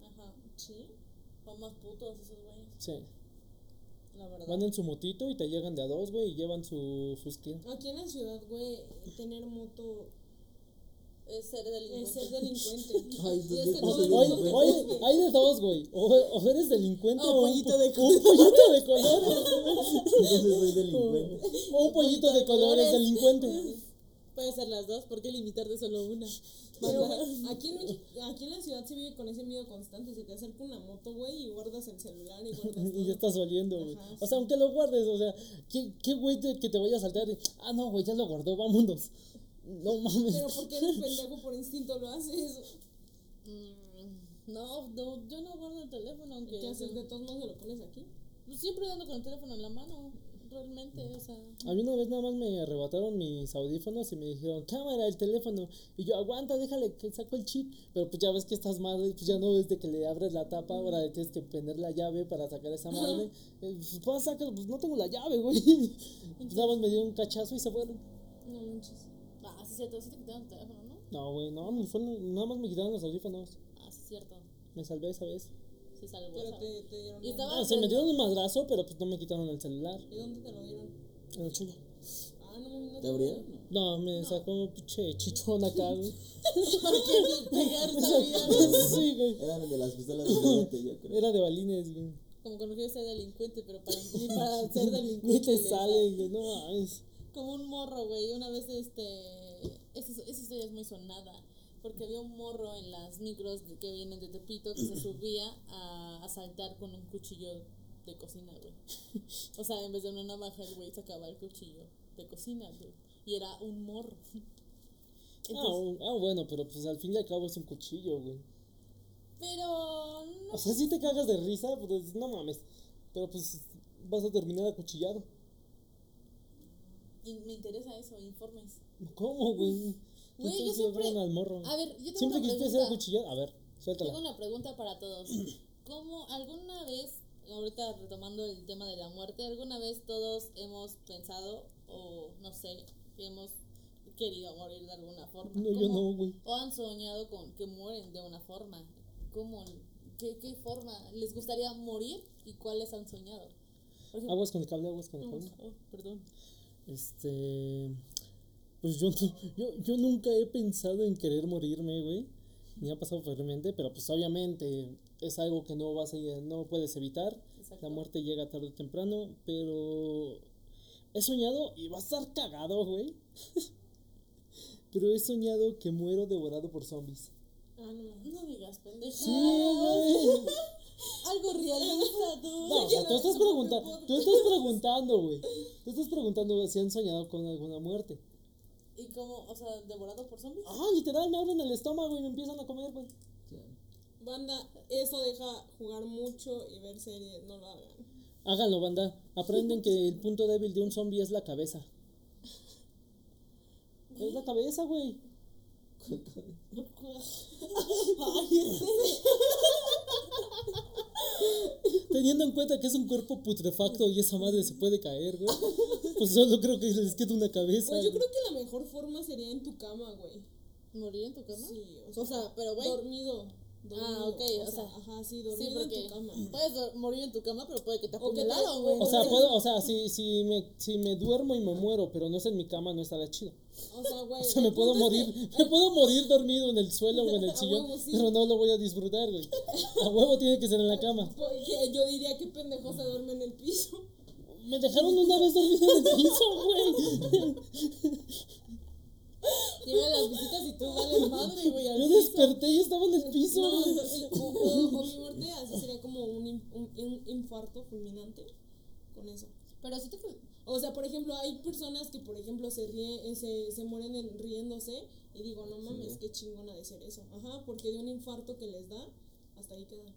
Ajá. Sí. Son más putos esos güeyes, Sí. la verdad. Van en su motito y te llegan de a dos, güey, y llevan su fusquín. Aquí en la ciudad, güey, tener moto Es ser es delincuente. ser delincuente. Ay, Y es hay de dos, güey. O, o eres delincuente O o, un pollito po- de o un pollito de colores. Entonces soy delincuente. O un pollito de colores delincuente. Puede ser las dos, ¿por qué limitarte solo una? Pero, Manda- güey, aquí en, México- aquí en la ciudad se vive con ese miedo constante. Se te acerca una moto, güey, y guardas el celular y guardas Y ya estás oliendo, güey. O sea, aunque lo guardes, o sea, ¿qué, qué güey te- que te vaya a saltar? Ah, no, güey, ya lo guardó, vámonos. No mames. Pero porque eres pendejo, por instinto lo haces. Mm, No, no, yo no guardo el teléfono, aunque. ¿Qué haces? De todos modos se lo pones aquí. Pues siempre ando con el teléfono en la mano, realmente, o sea. A mí una vez nada más me arrebataron mis audífonos y me dijeron, cámara, el teléfono. Y yo, aguanta, déjale que saco el chip. Pero pues ya ves que estas madres, pues ya no ves de que le abres la tapa, ahora le tienes que poner la llave para sacar esa madre. Eh, Pues, pues, pues no tengo la llave, güey. Nada más me dieron un cachazo y se fueron. No manches. Cierto, sí te quitaron tu teléfono, ¿no? No, güey, no, mi phone- nada más me quitaron los audífonos. Ah, sí, es cierto. Me salvé esa vez. Se salvó. Pero esa- te, te dieron. Y un- estaba- Ah, se me dieron un madrazo, pero pues no me quitaron el celular. ¿Y dónde te lo dieron? En el chulo. Ah, no no ¿Te abrieron? No, me sacó un pinche chichón acá, güey. Porque ni pegar sabía. sí, güey. Eran de las pistolas de juguete, yo creo. Era de balines, güey. Como cuando quieres ser delincuente, pero para, ni para ser delincuente. Ni te le salen, güey, no mames. como un morro, güey. Una vez, este. Esa, esa historia es muy sonada. Porque había un morro en las micros que vienen de Tepito que se subía a asaltar con un cuchillo de cocina, güey. O sea, en vez de una navaja, el güey sacaba el cuchillo de cocina, güey. Y era un morro. Ah, Entonces, ah, bueno, pero pues al fin y al cabo es un cuchillo, güey. pero. No, O sea, si te cagas de risa, pues no mames. Pero pues vas a terminar acuchillado. y me interesa eso, informes. ¿Cómo, güey? Güey, yo siempre- al morro. A ver, yo tengo Siempre una quisiste ser. A ver, suéltala. Tengo una pregunta para todos. ¿Cómo alguna vez, ahorita retomando el tema de la muerte, alguna vez todos hemos pensado o no sé, hemos querido morir de alguna forma? No, yo ¿Cómo- no, güey. O han soñado con que mueren de una forma. ¿Cómo? ¿Qué, qué forma les gustaría morir y cuáles han soñado? Ejemplo, Aguas con el cable, aguas con el cable. oh, perdón. Este. Pues yo, no- yo, yo nunca he pensado en querer morirme, güey. Ni ha pasado por mi mente, pero pues obviamente es algo que no vas a no puedes evitar. Exacto. La muerte llega tarde o temprano, pero he soñado y va a estar cagado, güey. pero he soñado que muero devorado por zombies. Ah, no. No digas pendeja. Sí, güey. Algo realista, tú. No, o sea, tú estás preguntando, tú estás preguntando, güey. Tú estás preguntando si han soñado con alguna muerte. ¿Y cómo? O sea, devorado por zombies. Ah, literal, me abren el estómago y me empiezan a comer, güey. Banda, eso deja jugar mucho y ver series, no lo hagan. Háganlo, banda. Aprenden que el punto débil de un zombie es la cabeza. Es la cabeza, güey. Teniendo en cuenta que es un cuerpo putrefacto y esa madre se puede caer, güey. Pues solo creo que les queda una cabeza. Pues yo creo que la mejor forma sería en tu cama, güey. ¿Morir en tu cama? Sí, O sea, pero güey. Dormido. dormido. Ah, ok, o sea, Ajá, sí, Sí, dormido porque en tu cama. puedes morir en tu cama, pero puede que te apuñalaron, güey. O sea, puedo, o sea, si, si, me, si me duermo y me muero, pero no es en mi cama, no estará chido. O sea, güey. O sea, me puedo morir, me puedo morir dormido en el suelo o en el sillón, huevo, sí. pero no lo voy a disfrutar, güey. A huevo tiene que ser en la cama. Porque yo diría que pendejo se duerme en el piso. Me dejaron una vez dormido en el piso, güey. Llegan las visitas y tú vales madre, güey. Yo desperté y estaba en el piso, No, o, o- o mi muerte así sería como un, un, un infarto fulminante con eso. Pero sí te. O sea, por ejemplo, hay personas que, por ejemplo, se ríen, eh, se, se mueren en- riéndose y digo, no mames, Sí. qué chingona de ser eso. Ajá, porque de un infarto que les da, hasta ahí quedan.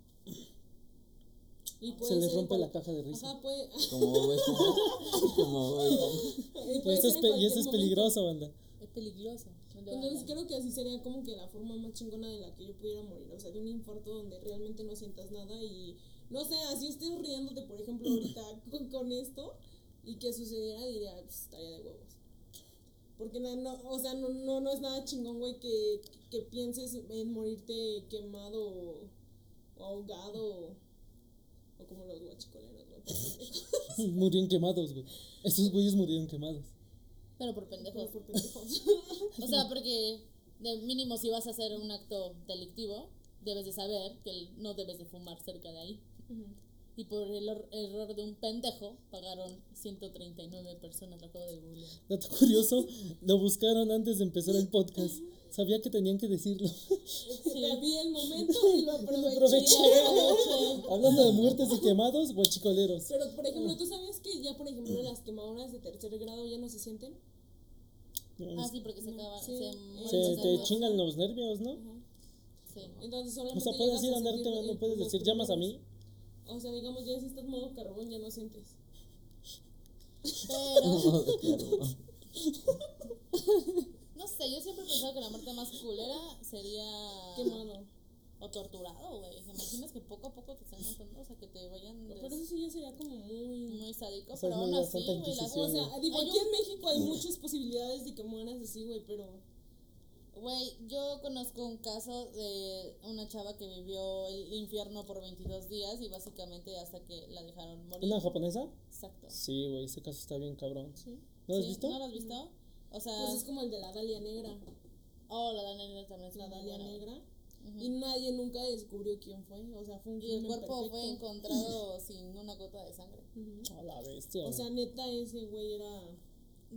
Y puede Se les rompe la caja de risa. Ajá, puede. Como Bob. Como Bob y eso ser es, y eso peligroso, banda. Es peligroso. Entonces creo que así sería como que la forma más chingona de la que yo pudiera morir. O sea, de un infarto donde realmente no sientas nada y no sé, así estés riéndote, por ejemplo, ahorita con, con esto y que sucediera, diría, pues estaría de huevos. Porque no, no- o sea, no, no, no es nada chingón, güey, que, que pienses en morirte quemado o, o ahogado como los guachicoleros, güey. Murieron quemados, güey. Estos güeyes murieron quemados. Pero por pendejos. Por pendejos. O sea, porque de mínimo si vas a hacer un acto delictivo, debes de saber que no debes de fumar cerca de ahí. Y por el or- error de un pendejo, pagaron 139 personas, lo acabo de googlear. Dato curioso, lo buscaron antes de empezar el podcast. Sabía que tenían que decirlo. Vi el momento y lo Lo aproveché. aproveché. Hablando de muertes y quemados, guachicoleros. Pero, por ejemplo, ¿tú sabías que ya, por ejemplo, las quemaduras de tercer grado ya no se sienten? Ah, sí, porque se acaba. Sí. Se, Se- mueren Se los te nervios. chingan los nervios, ¿no? Sí. Entonces, O solamente sea, puedes ir a andarte, no puedes decir, llamas a mí. O sea, digamos, ya si estás modo carbón, ya no sientes. Pero. no sé, yo siempre he pensado que la muerte más culera sería. Quemado. O torturado, güey. ¿Te imaginas que poco a poco te están matando? O sea, que te vayan. des- Pero eso sí ya sería como muy... muy sádico. O sea, pero aún así, güey. Inquisición, O sea, digo, Hay aquí un- en México hay muchas posibilidades de que mueras así, güey, pero... Güey, yo conozco un caso de una chava que vivió el infierno por 22 días y básicamente hasta que la dejaron morir. ¿Una japonesa? Exacto. Sí, güey, ese caso está bien cabrón. Sí. ¿No lo has Sí, visto? ¿No lo has visto? O sea, Pues es como el de la Dalia Negra. oh, la Daniela también es La muy Dalia buena. Negra. Y nadie nunca descubrió quién fue. O sea, fue un Y el crimen cuerpo fue perfecto. encontrado sin una gota de sangre. Ujú. A la bestia. O sea, neta, ese güey era...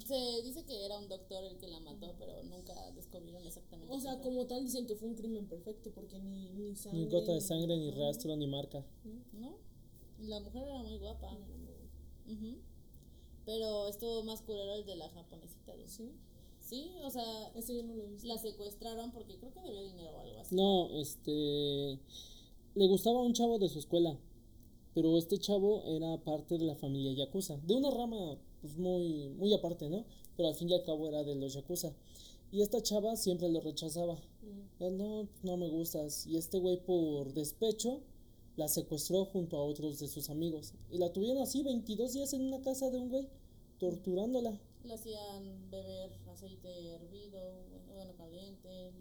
Se dice que era un doctor el que la mató, pero nunca descubrieron exactamente. O sea, quién fue. como tal dicen que fue un crimen perfecto porque ni, ni sangre... ni gota de sangre, ni Ajá. rastro, ni marca. ¿No? La mujer era muy guapa. Ujú. Pero estuvo más culero el de la japonesita. ¿Sí? Sí, o sea, Eso yo no lo he visto. la secuestraron porque creo que debía dinero o algo así. No, este. Le gustaba a un chavo de su escuela. Pero este chavo era parte de la familia Yakuza. De una rama, pues muy, muy aparte, ¿no? Pero al fin y al cabo era de los Yakuza. Y esta chava siempre lo rechazaba. No, no me gustas. Y este güey, por despecho, la secuestró junto a otros de sus amigos. Y la tuvieron así 22 días en una casa de un güey, torturándola. Le hacían beber aceite hervido, bueno, caliente,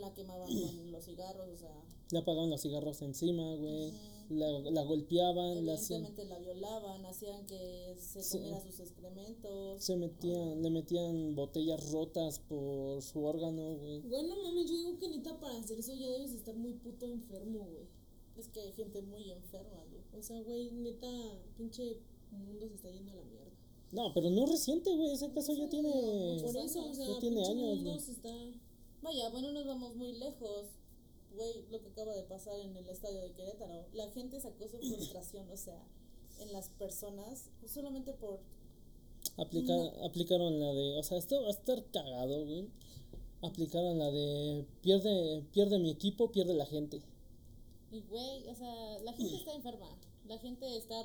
la quemaban con los cigarros, o sea, Le apagaban los cigarros encima, güey. La, la golpeaban, la hacían- evidentemente la violaban, hacían que se comiera sus excrementos. Se metían, le metían botellas rotas por su órgano, güey. Bueno, mames, yo digo que neta para hacer eso ya debes de estar muy puto enfermo, güey. Es que hay gente muy enferma. O sea, güey, neta, pinche mundo se está yendo a la mierda. No, pero no reciente, güey. Ese caso ya tiene. Por eso, o sea, ya tiene años, mundo se está... Vaya, bueno, nos vamos muy lejos. Güey, lo que acaba de pasar en el estadio de Querétaro. La gente sacó su frustración, o sea, en las personas, solamente por Aplica- Aplicaron la de, o sea, esto va a estar cagado, güey. Aplicaron la de pierde, pierde mi equipo, pierde la gente. Y güey, o sea, la gente está enferma. La gente está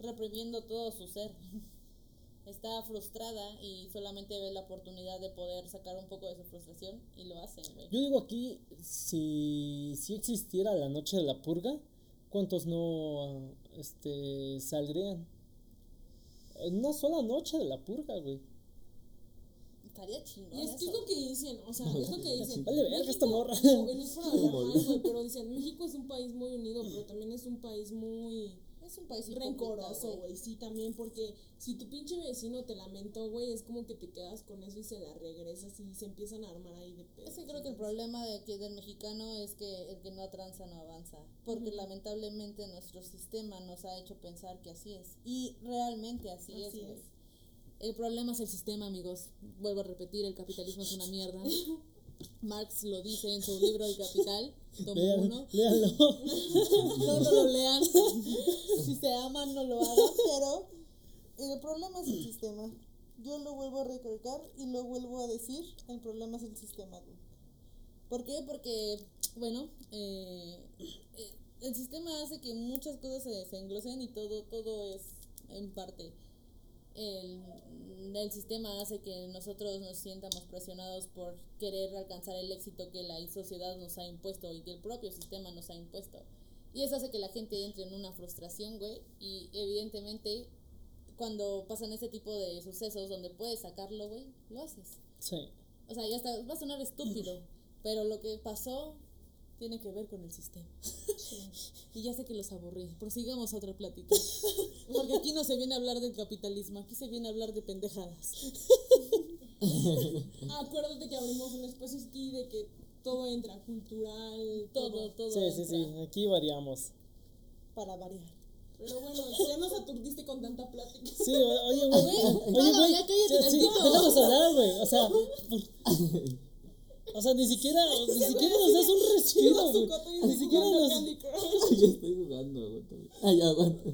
reprimiendo todo su ser. Está frustrada y solamente ve la oportunidad de poder sacar un poco de su frustración y lo hacen, güey. Yo digo aquí, si, si existiera la noche de la purga, ¿cuántos no este, saldrían? En una sola noche de la purga, güey. Estaría chingón. Y es que es eso. lo que dicen, o sea, es lo que dicen. Vale verga esta morra. No, no es por hablar mal, güey, pero dicen, México es un país muy unido, pero también es un país muy Es un país rencoroso, güey. Sí, también, porque si tu pinche vecino te lamentó, güey, es como que te quedas con eso y se la regresas y se empiezan a armar ahí de pedo. Es que creo que el problema de aquí del mexicano es que el que no tranza no avanza, porque lamentablemente nuestro sistema nos ha hecho pensar que así es y realmente así, es. Así güey. El problema es el sistema, amigos. Vuelvo a repetir, el capitalismo es una mierda. Marx lo dice en su libro El Capital, tomo Lean- uno. léanlo. No, no lo lean. Si se aman, no lo hagan. Pero el problema es el sistema. Yo lo vuelvo a recalcar y lo vuelvo a decir, el problema es el sistema. ¿Por qué? Porque, bueno, eh, eh, el sistema hace que muchas cosas se, se englosen y todo, todo es en parte. El, el sistema hace que nosotros nos sientamos presionados por querer alcanzar el éxito que la sociedad nos ha impuesto y que el propio sistema nos ha impuesto. Y eso hace que la gente entre en una frustración, güey. Y evidentemente, cuando pasan este tipo de sucesos donde puedes sacarlo, güey, lo haces. Sí. O sea, ya está, va a sonar estúpido, pero lo que pasó tiene que ver con el sistema. y ya sé que los aburrí. Prosigamos otra plática. Porque aquí no se viene a hablar del capitalismo, aquí se viene a hablar de pendejadas. Acuérdate que abrimos un espacio aquí de que todo entra, cultural, Todo, todo. Sí, sí, sí. entra. Aquí variamos. Para variar. Pero bueno, ya nos aturdiste con tanta plática. Sí, oye, güey. Oye, güey. sí, sí, tantito. déjanos hablar, güey. O sea, o sea, ni siquiera, ni siquiera nos das un respiro, güey. coto y Ni está siquiera nos. Candy Crush. Yo estoy jugando, aguántame. Ay, aguanta.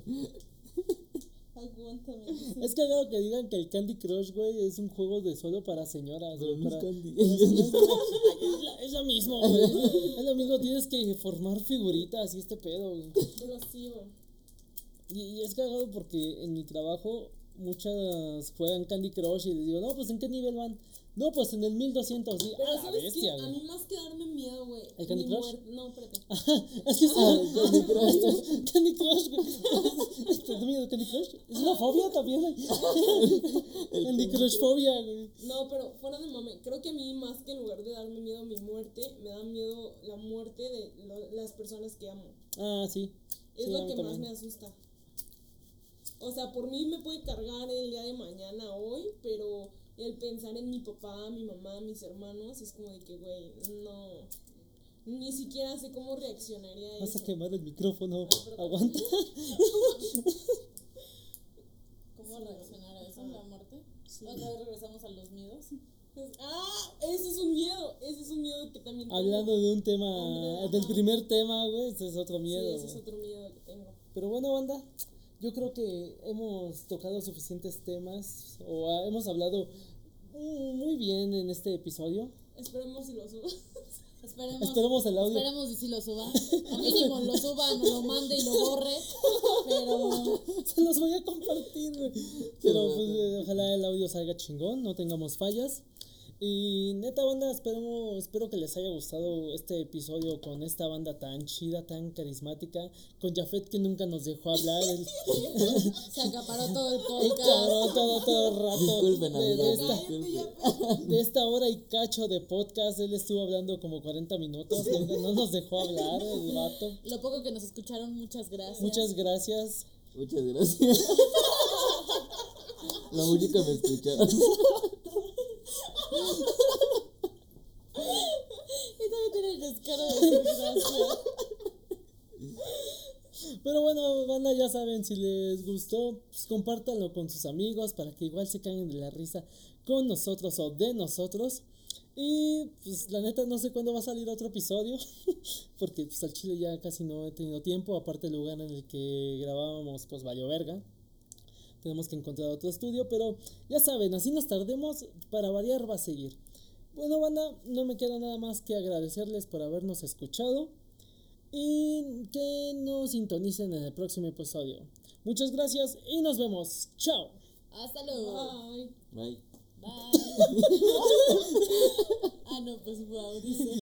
Aguántame. Es cagado que digan que el Candy Crush, güey, es un juego de solo para señoras, Pero güey. no es Candy. para señoras. Es la- Es lo mismo, güey. Es lo mismo, tienes que formar figuritas y este pedo, güey. Pero sí, güey. Y, y es cagado porque en mi trabajo muchas juegan Candy Crush y les digo, no, pues ¿en qué nivel van? No, pues en el 1200. Y, Pero ah, la ¿sabes qué? bestia, A mí más que darme miedo, güey. ¿El Candy Crush? No, espérate. Es que es Ah, Candy Crush. Candy Crush, güey. ¿Te da miedo Candy Crush? Es una fobia también. Candy Crush fobia, güey. No, pero fuera de mame, creo que a mí más que en lugar de darme miedo mi muerte, me da miedo la muerte de lo- las personas que amo. Ah, sí. Es Sí, a lo que más me asusta. O sea, por mí me puede cargar el día de mañana, hoy, pero el pensar en mi papá, mi mamá, mis hermanos, es como de que, güey, no. Ni siquiera sé cómo reaccionaría a Vas a eso. quemar el micrófono. Aguanta. ¿Cómo reaccionar a eso? ¿La muerte? ¿Otra vez regresamos a los miedos? Ah, ese es un miedo. Ese es un miedo que también tengo. Hablando de un tema, Hombre, del ajá. primer tema, güey, ese es otro Sí, miedo. ese es otro miedo que tengo. Pero bueno, banda, yo creo que hemos tocado suficientes temas o hemos hablado mm, muy bien en este episodio. Esperemos si lo. Esperemos, Esperemos el audio. Esperemos y si lo suba. O mínimo lo suba, no lo mande y lo borre. Pero Se los voy a compartir. Pero pues, eh, ojalá el audio salga chingón, no tengamos fallas. Y neta banda, esperemos, espero que les haya gustado este episodio con esta banda tan chida, tan carismática, con Jafet que nunca nos dejó hablar, el, se acaparó todo el podcast. cabrón todo, todo el rato Disculpen, de, de esta, de esta hora y cacho de podcast, él estuvo hablando como 40 minutos, no, no nos dejó hablar el vato. Lo poco que nos escucharon, muchas gracias. Muchas gracias. Muchas gracias. La música me escucharon. Y todavía tiene el descaro de decir gracias. Pero bueno, banda, ya saben, si les gustó, pues compártanlo con sus amigos para que igual se caigan de la risa con nosotros o de nosotros. Y pues la neta no sé cuándo va a salir otro episodio, porque pues al chile ya casi no he tenido tiempo, aparte el lugar en el que grabábamos pues valió verga. tenemos que encontrar otro estudio, pero ya saben, así nos tardemos, para variar va a seguir. Bueno, banda, no me queda nada más que agradecerles por habernos escuchado y que nos sintonicen en el próximo episodio. Muchas gracias y nos vemos. Chao. Hasta luego. Ay. Bye. Bye. ah, no, pues wow, dice.